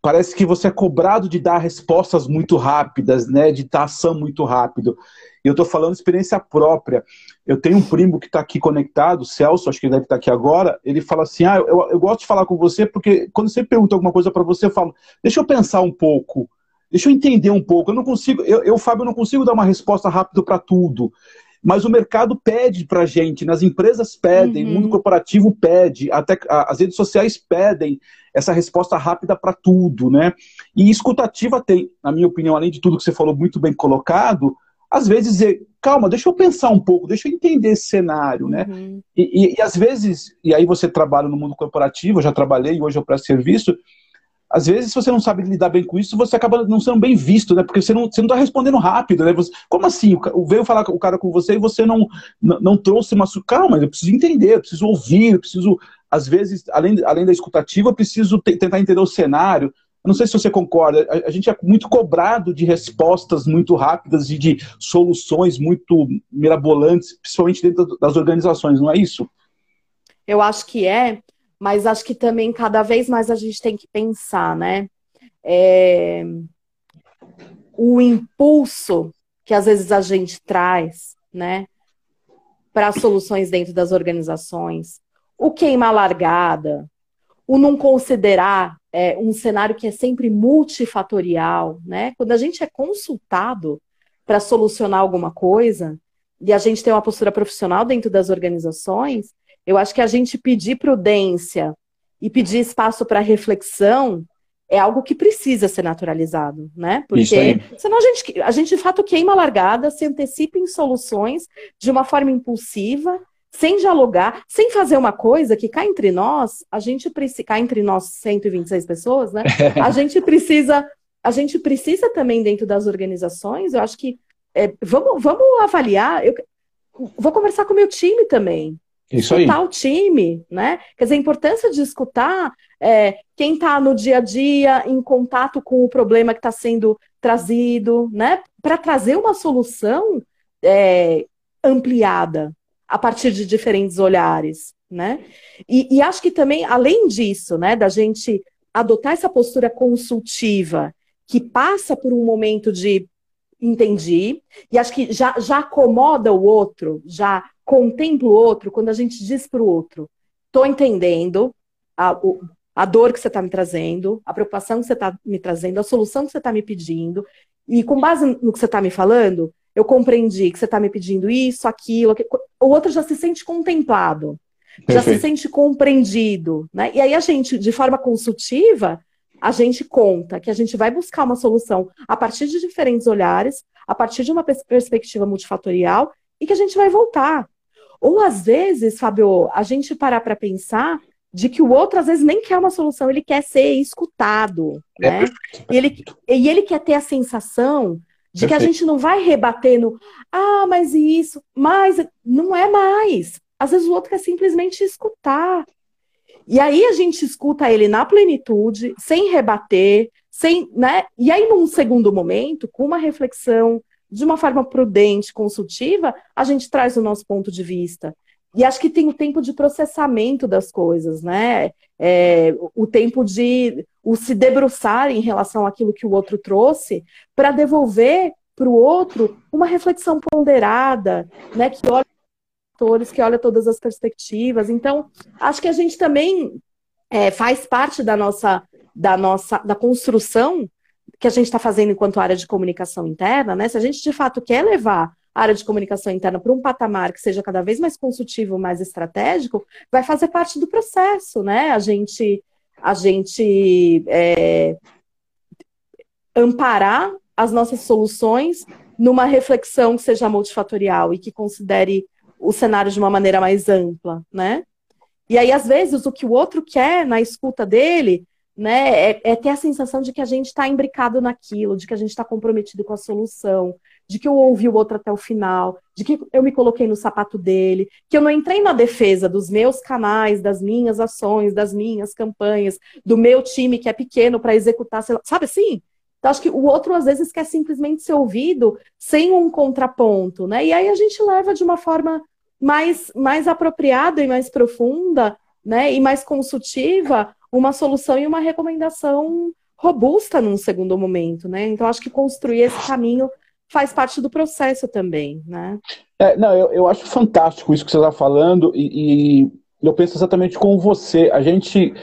A: parece que você é cobrado de dar respostas muito rápidas, né, de dar ação muito rápido. E eu estou falando experiência própria. Eu tenho um primo que está aqui conectado, Celso, acho que ele deve estar tá aqui agora. Ele fala assim: Ah, eu, eu gosto de falar com você porque quando você pergunta alguma coisa para você, eu falo, deixa eu pensar um pouco, deixa eu entender um pouco. Eu não consigo, eu, eu Fábio, não consigo dar uma resposta rápida para tudo. Mas o mercado pede para gente, nas empresas pedem, uhum. o mundo corporativo pede, até as redes sociais pedem essa resposta rápida para tudo, né? E escutativa tem, na minha opinião, além de tudo que você falou muito bem colocado, às vezes dizer, calma, deixa eu pensar um pouco, deixa eu entender esse cenário, né? Uhum. E, e, e, às vezes, e aí você trabalha no mundo corporativo, eu já trabalhei e hoje eu presto serviço, às vezes, se você não sabe lidar bem com isso, você acaba não sendo bem visto, né? Porque você não, você não tá respondendo rápido, né? Você, como assim? O, veio falar o cara com você e você não, não, não trouxe uma. Calma, eu preciso entender, eu preciso ouvir, eu preciso. Às vezes, além, além da escutativa, eu preciso tentar entender o cenário. Eu não sei se você concorda, a, a, gente é muito cobrado de respostas muito rápidas e de soluções muito mirabolantes, principalmente dentro das organizações, não é isso?
B: Eu acho que é, mas acho que também cada vez mais a gente tem que pensar, né? É... O impulso que às vezes a gente traz, né, para soluções dentro das organizações, o queima largada, o não considerar é, um cenário que é sempre multifatorial, né? Quando a gente é consultado para solucionar alguma coisa e a gente tem uma postura profissional dentro das organizações, eu acho que a gente pedir prudência e pedir espaço para reflexão é algo que precisa ser naturalizado, né? Porque senão a gente, a gente de fato queima a largada, se antecipa em soluções de uma forma impulsiva sem dialogar, sem fazer uma coisa que cá entre nós, a gente precisa, cá entre nós 126 pessoas, né? [LAUGHS] A gente precisa, a gente precisa também dentro das organizações, eu acho que é, vamos, vamos avaliar, eu vou conversar com o meu time também.
A: Isso
B: escutar aí. o time, né? Quer dizer, a importância de escutar é, quem está no dia a dia em contato com o problema que está sendo trazido, né? Para trazer uma solução é, ampliada, a partir de diferentes olhares, né? E, e, acho que também, além disso, né, da gente adotar essa postura consultiva, que passa por um momento de entendi, e acho que já, já acomoda o outro, já contempla o outro, quando a gente diz para o outro, estou entendendo a, a dor que você está me trazendo, a preocupação que você está me trazendo, a solução que você está me pedindo, e com base no que você está me falando, eu compreendi que você está me pedindo isso, aquilo, o outro já se sente contemplado, Perfeito. já se sente compreendido, né? E aí a gente, de forma consultiva, a gente conta que a gente vai buscar uma solução a partir de diferentes olhares, a partir de uma perspectiva multifatorial e que a gente vai voltar. Ou às vezes, Fábio, a gente parar para pensar de que o outro às vezes nem quer uma solução, ele quer ser escutado, é né? E ele, e ele quer ter a sensação De Perfeito. que a gente não vai rebatendo, ah, mas isso, mas não é mais. Às vezes o outro quer simplesmente escutar. E aí a gente escuta ele na plenitude, sem rebater, sem, né? E aí, num segundo momento, com uma reflexão, de uma forma prudente, consultiva, a gente traz o nosso ponto de vista. E acho que tem o tempo de processamento das coisas, né? É, o tempo de o se debruçar em relação àquilo que o outro trouxe, para devolver para o outro uma reflexão ponderada, né? Que olha atores, que olha todas as perspectivas. Então, acho que a gente também é, faz parte da nossa, da nossa, da construção que a gente está fazendo enquanto área de comunicação interna, né? Se a gente de fato quer levar a área de comunicação interna para um patamar que seja cada vez mais consultivo, mais estratégico, vai fazer parte do processo, né? A gente, a gente é, amparar as nossas soluções numa reflexão que seja multifatorial e que considere o cenário de uma maneira mais ampla, né? E aí, às vezes, o que o outro quer na escuta dele né, é, é ter a sensação de que a gente está imbricado naquilo, de que a gente está comprometido com a solução, de que eu ouvi o outro até o final, de que eu me coloquei no sapato dele, que eu não entrei na defesa dos meus canais, das minhas ações, das minhas campanhas, do meu time que é pequeno para executar, sabe assim? Então, acho que o outro, às vezes, quer simplesmente ser ouvido sem um contraponto, né? E aí a gente leva de uma forma mais, mais apropriada e mais profunda, né? E mais consultiva uma solução e uma recomendação robusta num segundo momento, né? Então, acho que construir esse caminho faz parte do processo também, né?
A: É, não, eu, eu acho fantástico isso que você está falando e, e, eu penso exatamente como você. A gente,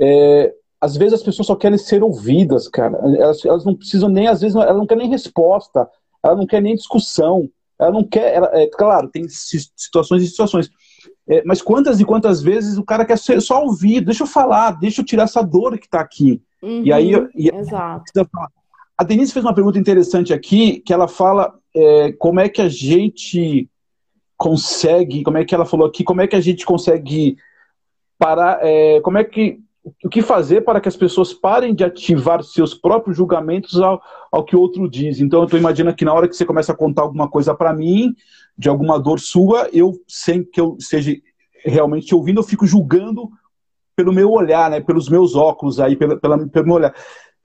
A: é, às vezes as pessoas só querem ser ouvidas, cara. Elas, elas não precisam nem, às vezes, ela não quer nem resposta, ela não quer nem discussão, ela não quer, ela, é, claro, tem situações e situações, é, mas quantas e quantas vezes o cara quer ser só ouvir, deixa eu falar, deixa eu tirar essa dor que está aqui.
B: Uhum, e aí, e,
A: exato. A Denise fez uma pergunta interessante aqui, que ela fala é, como é que a gente consegue, como é que ela falou aqui, como é que a gente consegue parar, é, como é que, o que fazer para que as pessoas parem de ativar seus próprios julgamentos ao, ao que o outro diz. Então eu estou imaginando que na hora que você começa a contar alguma coisa para mim, de alguma dor sua, eu, sem que eu seja realmente ouvindo, eu fico julgando pelo meu olhar, né, pelos meus óculos aí, pela, pela, pelo meu olhar.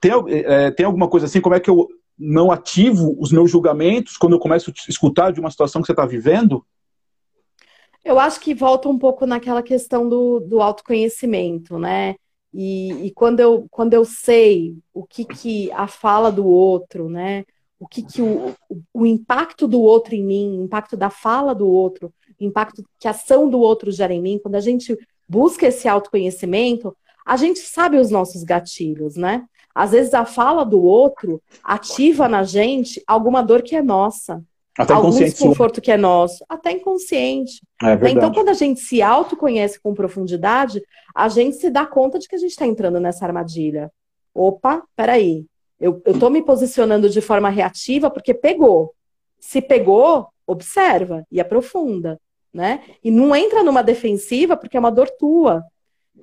A: Tem, é, tem alguma coisa assim, como é que eu não ativo os meus julgamentos quando eu começo a escutar de uma situação que você está vivendo?
B: Eu acho que volta um pouco naquela questão do, do autoconhecimento, né? E, e, quando, eu, quando eu sei o que, que a fala do outro, né? O que, que o, o impacto do outro em mim, o impacto da fala do outro, o impacto que a ação do outro gera em mim, quando a gente busca esse autoconhecimento, a gente sabe os nossos gatilhos, né? Às vezes a fala do outro ativa na gente alguma dor que é nossa.
A: Até
B: algum desconforto que é nosso, até inconsciente.
A: É
B: então, quando a gente se autoconhece com profundidade, a gente se dá conta de que a gente está entrando nessa armadilha. Opa, peraí. Eu estou me posicionando de forma reativa porque pegou. Se pegou, observa e aprofunda. Né? E não entra numa defensiva porque é uma dor tua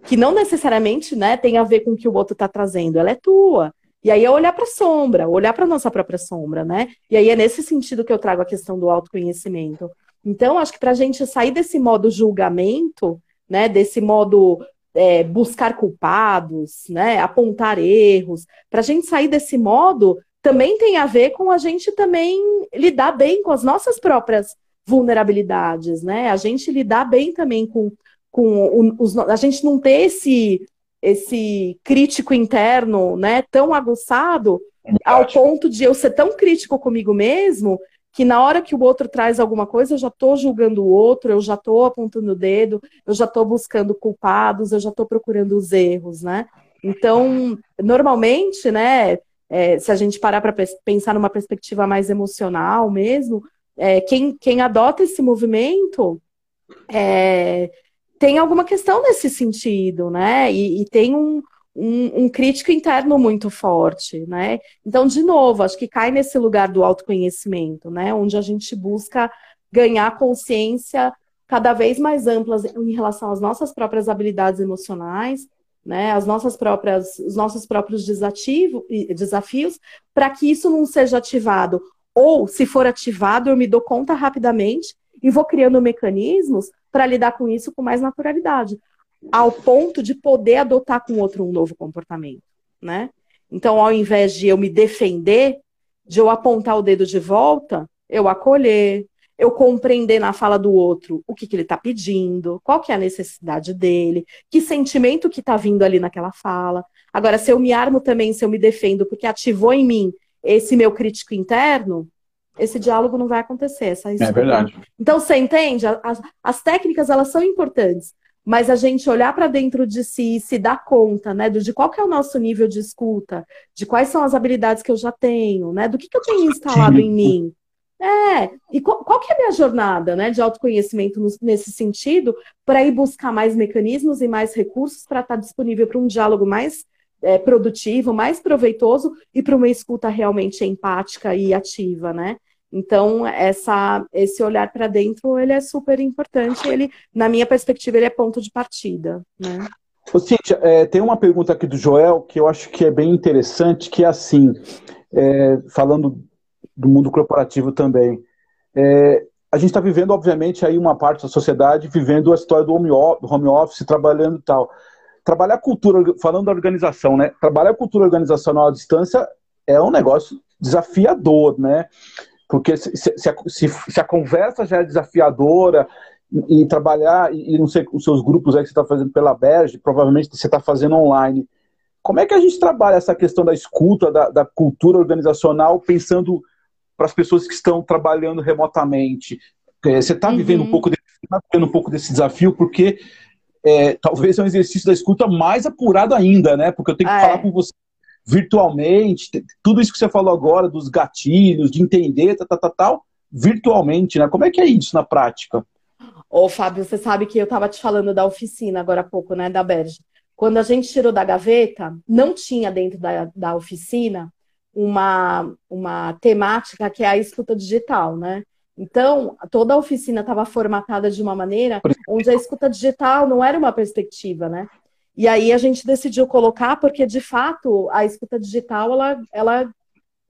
B: que não necessariamente né, tem a ver com o que o outro está trazendo, ela é tua. E aí é olhar para a sombra, olhar para a nossa própria sombra, né? E aí é nesse sentido que eu trago a questão do autoconhecimento. Então, acho que para a gente sair desse modo julgamento, né, desse modo é, buscar culpados, né, apontar erros, para a gente sair desse modo, também tem a ver com a gente também lidar bem com as nossas próprias vulnerabilidades, né? A gente lidar bem também com com os, a gente não ter esse esse crítico interno, né, tão aguçado ao ponto de eu ser tão crítico comigo mesmo que na hora que o outro traz alguma coisa eu já estou julgando o outro, eu já estou apontando o dedo, eu já estou buscando culpados, eu já estou procurando os erros, né? Então, normalmente, né, é, se a gente parar para pensar numa perspectiva mais emocional mesmo, é, quem, quem adota esse movimento é, tem alguma questão nesse sentido, né? E, e tem um, um, um, crítico interno muito forte, né? Então, de novo, acho que cai nesse lugar do autoconhecimento, né? Onde a gente busca ganhar consciência cada vez mais amplas em relação às nossas próprias habilidades emocionais, né? As nossas próprias, os nossos próprios desativos, desafios, para que isso não seja ativado Ou, se for ativado, eu me dou conta rapidamente e vou criando mecanismos para lidar com isso com mais naturalidade, ao ponto de poder adotar com o outro um novo comportamento, né? Então, ao invés de eu me defender, de eu apontar o dedo de volta, eu acolher, eu compreender na fala do outro o que, que ele está pedindo, qual que é a necessidade dele, que sentimento que está vindo ali naquela fala. Agora, se eu me armo também, se eu me defendo, porque ativou em mim esse meu crítico interno, esse diálogo não vai acontecer. Essa
A: é verdade.
B: Então, você entende? As, as técnicas, elas são importantes, mas a gente olhar para dentro de si e se dar conta, né, de qual que é o nosso nível de escuta, de quais são as habilidades que eu já tenho, né, do que, que eu tenho instalado Sim. em mim. É, e qual, qual, que é a minha jornada, né, de autoconhecimento nesse sentido, para ir buscar mais mecanismos e mais recursos para estar tá disponível para um diálogo mais é, produtivo, mais proveitoso e para uma escuta realmente empática e ativa, né? Então, essa, esse olhar para dentro, ele é super importante. Ele, na minha perspectiva, ele é ponto de partida, né?
A: Ô, Cíntia, é, tem uma pergunta aqui do Joel que eu acho que é bem interessante, que é assim, é, falando do mundo corporativo também. É, a gente está vivendo, obviamente, aí uma parte da sociedade vivendo a história do home, office, trabalhando e tal. Trabalhar a cultura, falando da organização, né? Trabalhar a cultura organizacional à distância é um negócio desafiador, né? Porque se, se, a, se, se a, conversa já é desafiadora e, e trabalhar, e, e, não sei, os seus grupos aí que você está fazendo pela Berge, provavelmente você está fazendo online. Como é que a gente trabalha essa questão da escuta, da, da cultura organizacional, pensando para as pessoas que estão trabalhando remotamente? É, você está vivendo, um uhum. pouco desse, tá vivendo um pouco desse desafio, porque é, talvez é um exercício da escuta mais apurado ainda, né? Porque eu tenho que ah, falar é. com você virtualmente, tudo isso que você falou agora, dos gatilhos, de entender, tal, tal, tal, tal, virtualmente, né? Como é que é isso na prática?
B: Ô, Fábio, você sabe que eu estava te falando da oficina agora há pouco, né, da Berge. Quando a gente tirou da gaveta, não tinha dentro da, da oficina uma, uma temática que é a escuta digital, né? Então, toda a oficina estava formatada de uma maneira onde a escuta digital não era uma perspectiva, né? E aí a gente decidiu colocar, porque de fato a escuta digital ela, ela,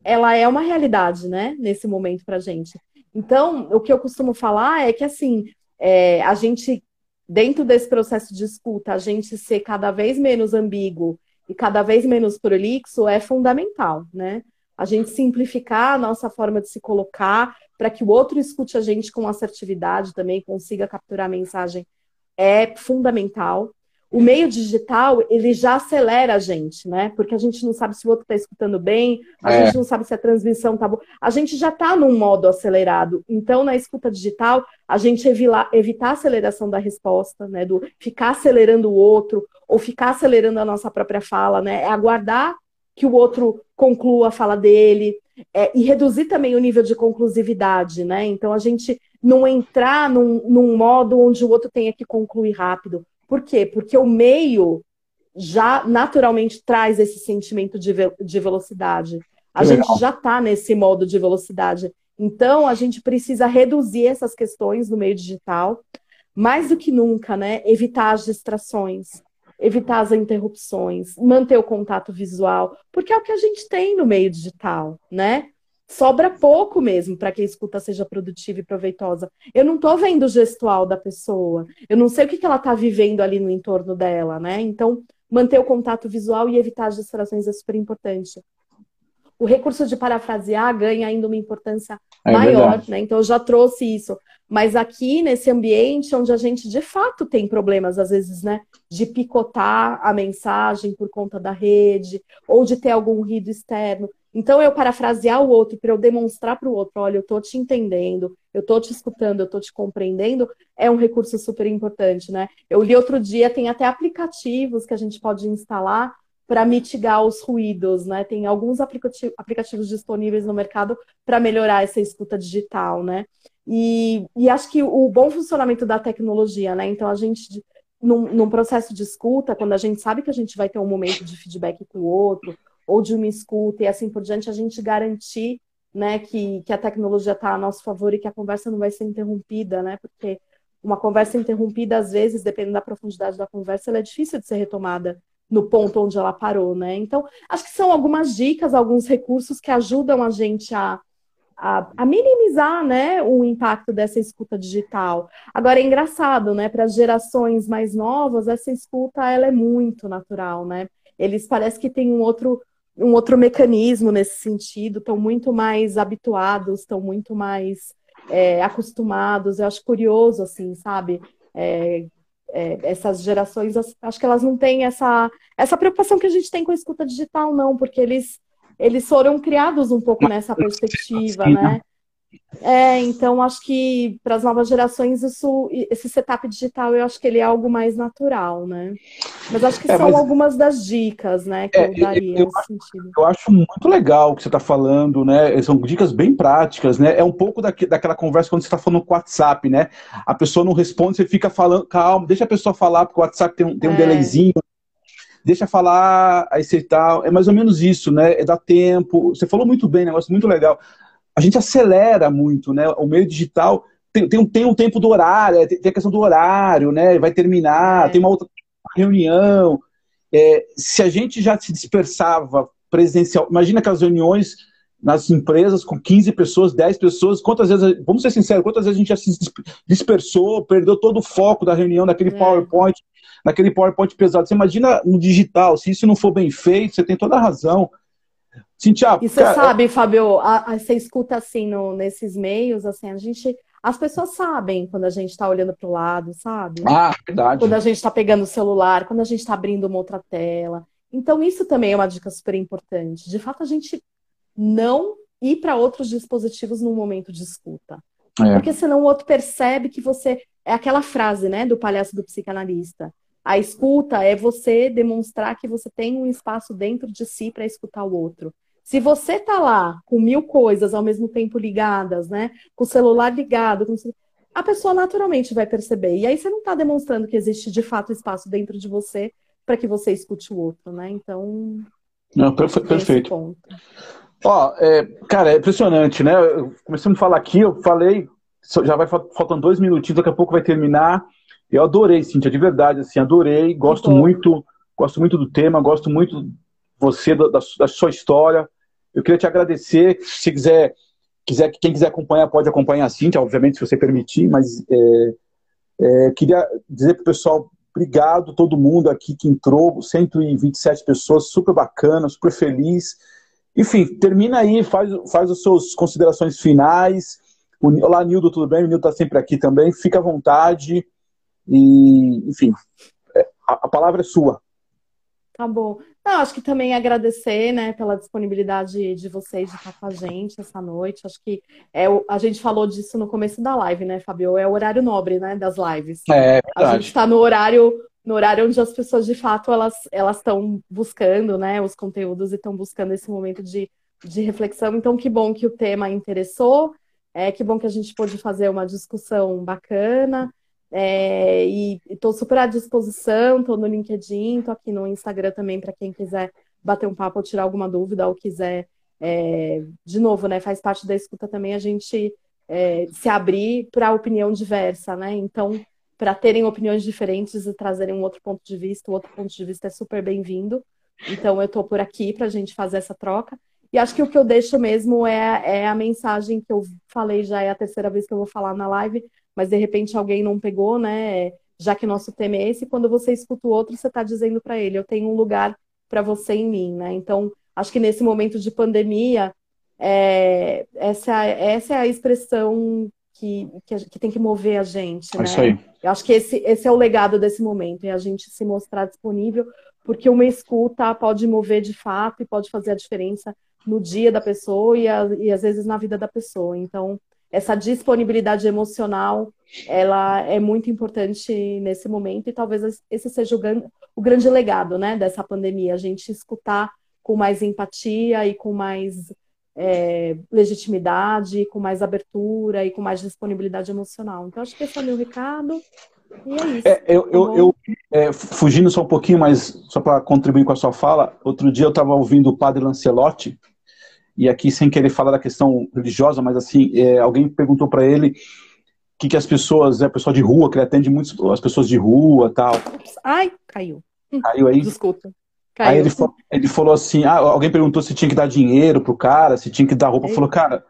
B: ela é uma realidade, né, nesse momento para a gente. Então, o que eu costumo falar é que assim, é, a gente, dentro desse processo de escuta, a gente ser cada vez menos ambíguo e cada vez menos prolixo é fundamental, né? A gente simplificar a nossa forma de se colocar para que o outro escute a gente com assertividade também, consiga capturar a mensagem é fundamental o meio digital, ele já acelera a gente, né? Porque a gente não sabe se o outro está escutando bem, a é. gente não sabe se a transmissão tá boa. A gente já está num modo acelerado. Então, na escuta digital, a gente evila, evitar a aceleração da resposta, né? Do ficar acelerando o outro, ou ficar acelerando a nossa própria fala, né? É aguardar que o outro conclua a fala dele, é, e reduzir também o nível de conclusividade, né? Então, a gente não entrar num, num modo onde o outro tenha que concluir rápido por quê? Porque o meio já naturalmente traz esse sentimento de, ve de velocidade. A gente já está nesse modo de velocidade. Então, a gente precisa reduzir essas questões no meio digital, mais do que nunca, né? Evitar as distrações, evitar as interrupções, manter o contato visual, porque é o que a gente tem no meio digital, né? sobra pouco mesmo para que a escuta seja produtiva e proveitosa. Eu não estou vendo o gestual da pessoa, eu não sei o que, que ela está vivendo ali no entorno dela, né? Então, manter o contato visual e evitar as distrações é super importante. O recurso de parafrasear ganha ainda uma importância é maior, verdade. né? Então, eu já trouxe isso. Mas aqui, nesse ambiente onde a gente de fato tem problemas, às vezes, né? De picotar a mensagem por conta da rede, ou de ter algum ruído externo. Então, eu parafrasear o outro para eu demonstrar para o outro: olha, eu estou te entendendo, eu estou te escutando, eu estou te compreendendo, é um recurso super importante, né? Eu li outro dia, tem até aplicativos que a gente pode instalar para mitigar os ruídos, né? Tem alguns aplicativos disponíveis no mercado para melhorar essa escuta digital, né? E, e, acho que o bom funcionamento da tecnologia, né? Então, a gente, num, num processo de escuta, quando a gente sabe que a gente vai ter um momento de feedback com o outro, ou de uma escuta e assim por diante, a gente garantir né, que, que a tecnologia está a nosso favor e que a conversa não vai ser interrompida, né? Porque uma conversa interrompida, às vezes, dependendo da profundidade da conversa, ela é difícil de ser retomada no ponto onde ela parou, né? Então, acho que são algumas dicas, alguns recursos que ajudam a gente a, a, a, minimizar né, o impacto dessa escuta digital. Agora é engraçado, né? Para as gerações mais novas, essa escuta ela é muito natural, né? Eles parece que têm um outro, um outro mecanismo nesse sentido, estão muito mais habituados, estão muito mais é, acostumados. Eu acho curioso, assim, sabe? É, é, essas gerações, acho que elas não têm essa, essa preocupação que a gente tem com a escuta digital, não, porque eles eles foram criados um pouco nessa perspectiva, né? É, então acho que para as novas gerações isso, esse setup digital eu acho que ele é algo mais natural, né? Mas acho que é, são mas... algumas das dicas, né, que é, eu daria eu,
A: acho, eu acho muito legal o que você está falando, né? São dicas bem práticas, né? É um pouco daquela conversa quando você está falando com o WhatsApp, né? A pessoa não responde, você fica falando, calma, deixa a pessoa falar, porque o WhatsApp tem um, tem um é. delayzinho, deixa falar, aí você tá. É mais ou menos isso, né? É dar tempo. Você falou muito bem, negócio muito legal. A gente acelera muito, né? O meio digital tem, tem, um, tem um tempo do horário, tem, tem a questão do horário, né? Vai terminar, é. tem uma outra reunião. É, se a gente já se dispersava presencial, imagina aquelas reuniões nas empresas com 15 pessoas, 10 pessoas, quantas vezes, vamos ser sinceros, quantas vezes a gente já se dispersou, perdeu todo o foco da reunião, daquele é. PowerPoint, naquele PowerPoint pesado. Você imagina no digital, se isso não for bem feito, você tem toda a razão.
B: Cintia, e você cara, sabe, Fábio, a, a, você escuta assim no, nesses meios, assim, a gente. As pessoas sabem quando a gente está olhando para o lado, sabe?
A: Ah, verdade.
B: Quando a gente está pegando o celular, quando a gente está abrindo uma outra tela. Então, isso também é uma dica super importante. De fato, a gente não ir para outros dispositivos no momento de escuta. É. Porque senão o outro percebe que você. É aquela frase, né, do palhaço do psicanalista. A escuta é você demonstrar que você tem um espaço dentro de si para escutar o outro. Se você tá lá com mil coisas ao mesmo tempo ligadas, né? Com o celular ligado, com... a pessoa naturalmente vai perceber. E aí você não está demonstrando que existe de fato espaço dentro de você para que você escute o outro, né? Então.
A: Não, perfe perfeito. Ó, é, cara, é impressionante, né? Começando a falar aqui, eu falei, já vai faltando dois minutinhos, daqui a pouco vai terminar. Eu adorei, Cintia, de verdade, assim, adorei, gosto muito, gosto muito do tema, gosto muito você, da, da, sua história. Eu queria te agradecer, se quiser, quiser, quem quiser acompanhar, pode acompanhar a Cintia, obviamente, se você permitir, mas é, é, queria dizer para o pessoal, obrigado todo mundo aqui que entrou, 127 pessoas, super bacana, super feliz. Enfim, termina aí, faz, faz as suas considerações finais. Olá, Nildo, tudo bem? O Nildo está sempre aqui também, fica à vontade. E, enfim, é, a, a palavra é sua.
B: Tá bom. Não, acho que também agradecer, né, pela disponibilidade de vocês de estar com a gente essa noite. Acho que é, a gente falou disso no começo da live, né, Fabio? É o horário nobre, né, das lives.
A: É, é
B: a gente está no horário no horário onde as pessoas de fato elas elas estão buscando, né, os conteúdos e estão buscando esse momento de, de reflexão. Então, que bom que o tema interessou. É que bom que a gente pôde fazer uma discussão bacana. É, e estou super à disposição, estou no LinkedIn, estou aqui no Instagram também para quem quiser bater um papo ou tirar alguma dúvida ou quiser. É, de novo, né? Faz parte da escuta também a gente é, se abrir para opinião diversa, né? Então, para terem opiniões diferentes e trazerem um outro ponto de vista, o outro ponto de vista é super bem-vindo. Então, eu estou por aqui para a gente fazer essa troca. E acho que o que eu deixo mesmo é, é a mensagem que eu falei já, é a terceira vez que eu vou falar na live, mas de repente alguém não pegou, né? Já que nosso tema é esse, quando você escuta o outro, você está dizendo para ele: eu tenho um lugar para você em mim, né? Então, acho que nesse momento de pandemia, é, essa, essa é a expressão que, que, que, tem que mover a gente, é né?
A: Isso aí.
B: Eu acho que esse, esse é o legado desse momento, é a gente se mostrar disponível, porque uma escuta pode mover de fato e pode fazer a diferença no dia da pessoa e, a, e às vezes na vida da pessoa. Então, essa disponibilidade emocional ela é muito importante nesse momento e talvez esse seja o, grande, o grande legado né, dessa pandemia, a gente escutar com mais empatia e com mais é, legitimidade, com mais abertura e com mais disponibilidade emocional. Então, acho que esse é o meu recado. E é isso. É,
A: eu, eu, eu é, fugindo só um pouquinho, mas só para contribuir com a sua fala, outro dia eu estava ouvindo o padre Lancelotti, e aqui sem querer falar da questão religiosa, mas assim, é, alguém perguntou para ele o que, que as pessoas, é pessoal de rua, que ele atende muitas as pessoas de rua tal.
B: Ai, caiu. [LAUGHS]
A: Caiu aí?
B: Desculpa.
A: Caiu. Aí ele, falou, ele falou assim, ah, alguém perguntou se tinha que dar dinheiro pro cara, se tinha que dar roupa. Falou, cara,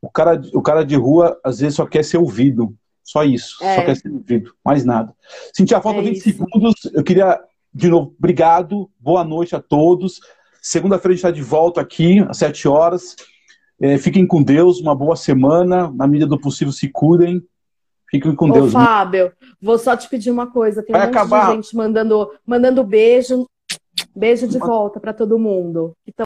A: o cara, o cara de rua às vezes só quer ser ouvido. Só isso.
B: É.
A: Só quer ser ouvido. Mais nada. Cintia, falta
B: É
A: 20
B: isso.
A: segundos. Eu queria, de novo, obrigado. Boa noite a todos. Segunda-feira a gente está de volta aqui, às 7 horas. É, fiquem com Deus, uma boa semana. Na medida do possível, se cuidem. Fiquem com
B: Ô,
A: Deus.
B: Fábio, vou só te pedir uma coisa. Tem
A: Vai
B: um monte
A: acabar.
B: de gente mandando, mandando beijo. Beijo de volta para todo mundo. que